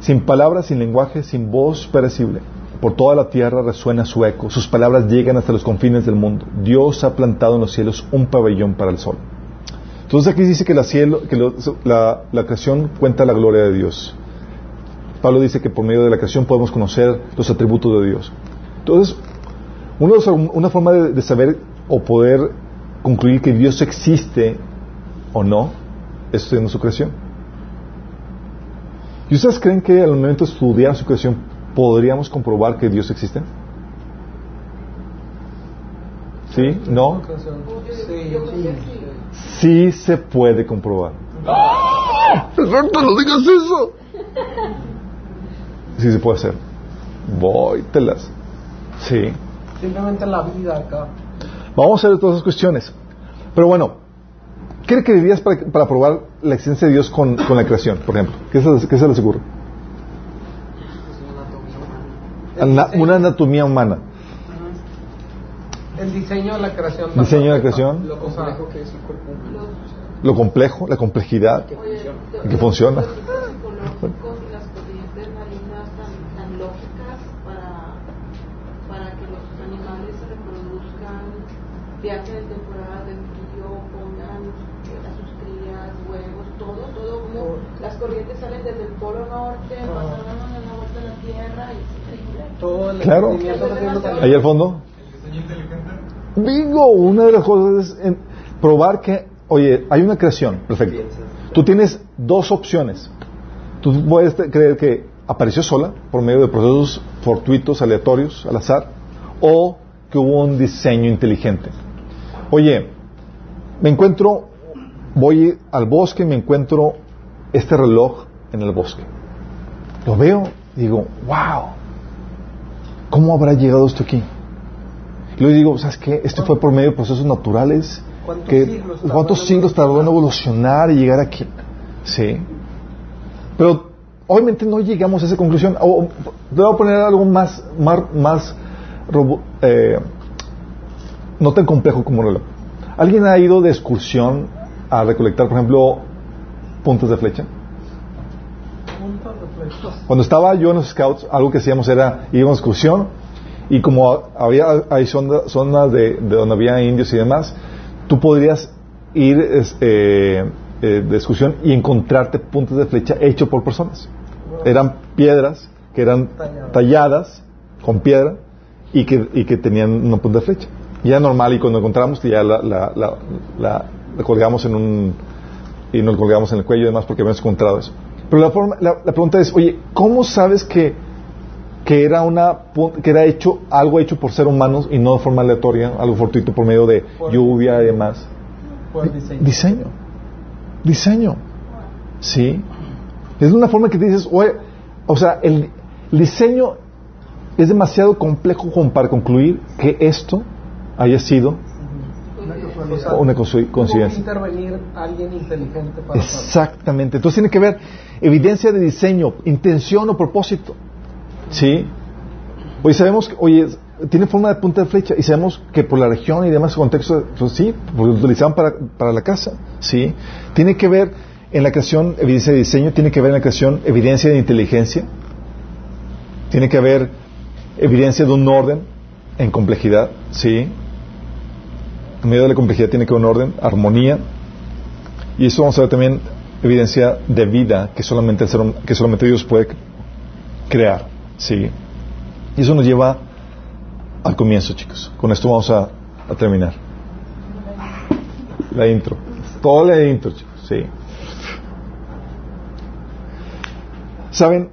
Sin palabras, sin lenguaje, sin voz perecible. Por toda la tierra resuena su eco, sus palabras llegan hasta los confines del mundo. Dios ha plantado en los cielos un pabellón para el sol. Entonces aquí dice que, cielo, que la creación cuenta la gloria de Dios. Pablo dice que por medio de la creación podemos conocer los atributos de Dios. Entonces, uno una forma de, de saber o poder concluir que Dios existe o no es estudiando su creación. ¿Y ustedes creen que al momento de estudiar su creación podríamos comprobar que Dios existe? ¿Sí? ¿No? Sí, se puede comprobar. Alberto, no digas eso. Sí se puede hacer. Voy, telas. Sí. Simplemente la vida acá. Vamos a ver todas esas cuestiones. Pero bueno, ¿qué requerirías para, para probar la existencia de Dios con, con la creación, por ejemplo? ¿Qué se, qué se les ocurre? Ana- una anatomía humana. El diseño de la creación. Diseño de la creación, Lo complejo que es el cuerpo humano. lo complejo, la complejidad. Que funciona. Los ciclos psicológicos y las corrientes marinas tan, tan lógicas para, para que los animales se reproduzcan, viajen en temporada de frío, pongan a sus crías, huevos, todo, todo como las corrientes salen desde el polo norte, pasan en la vuelta de la tierra y es increíble. Todo el Claro. Ahí al fondo. Digo, una de las cosas es en- probar que, oye, hay una creación, perfecto. Tú tienes dos opciones. Tú puedes creer que apareció sola por medio de procesos fortuitos, aleatorios, al azar, o que hubo un diseño inteligente. Oye, me encuentro, voy al bosque y me encuentro este reloj en el bosque. Lo veo digo, wow, ¿cómo habrá llegado esto aquí? Y luego digo, ¿sabes qué? Esto fue por medio de procesos naturales. ¿Cuántos que- siglos tardó ¿Cuántos en siglos tardó en evolucionar y llegar aquí? Sí. Pero obviamente no llegamos a esa conclusión. O, te voy a poner algo más, más, más eh, no tan complejo como un reloj. ¿Alguien ha ido de excursión a recolectar, por ejemplo, de flecha? Puntos de flechas. Cuando estaba yo en los scouts, algo que hacíamos era ir a una excursión y como había hay zonas de, de donde había indios y demás, tú podrías ir es, eh, eh, de excursión y encontrarte puntas de flecha hechos por personas. Eran piedras que eran Talladas. talladas con piedra y que, y que tenían una punta de flecha. Y era normal y cuando encontramos ya la, la, la, la- colgamos en un y nos colgamos en el cuello y demás porque habíamos encontrado eso. Pero la, forma, la, pregunta es, oye, ¿cómo sabes que, que era una que era hecho algo hecho por seres humanos y no de forma aleatoria, algo fortuito por medio de Por- lluvia y demás? Por diseño. Diseño. Diseño. Sí. Es de una forma que te dices, oye, o sea, el, el diseño es demasiado complejo como para concluir que esto haya sido Una Pues, coincidencia. intervenir alguien inteligente para. Exactamente. Entonces tiene que ver evidencia de diseño, intención o propósito. ¿Sí? Hoy sabemos que, oye, tiene forma de punta de flecha y sabemos que por la región y demás contexto, pues sí, porque lo utilizaban para, para la casa. ¿Sí? Tiene que ver en la creación evidencia de diseño, tiene que ver en la creación evidencia de inteligencia, tiene que haber evidencia de un orden en complejidad. ¿Sí? En medio de la complejidad tiene que haber un orden, armonía, y eso vamos a ver también evidencia de vida que solamente, el ser que solamente Dios puede crear. ¿sí? Y eso nos lleva al comienzo, chicos. Con esto vamos a, a terminar. La intro. Toda la intro, chicos. Sí. ¿Saben?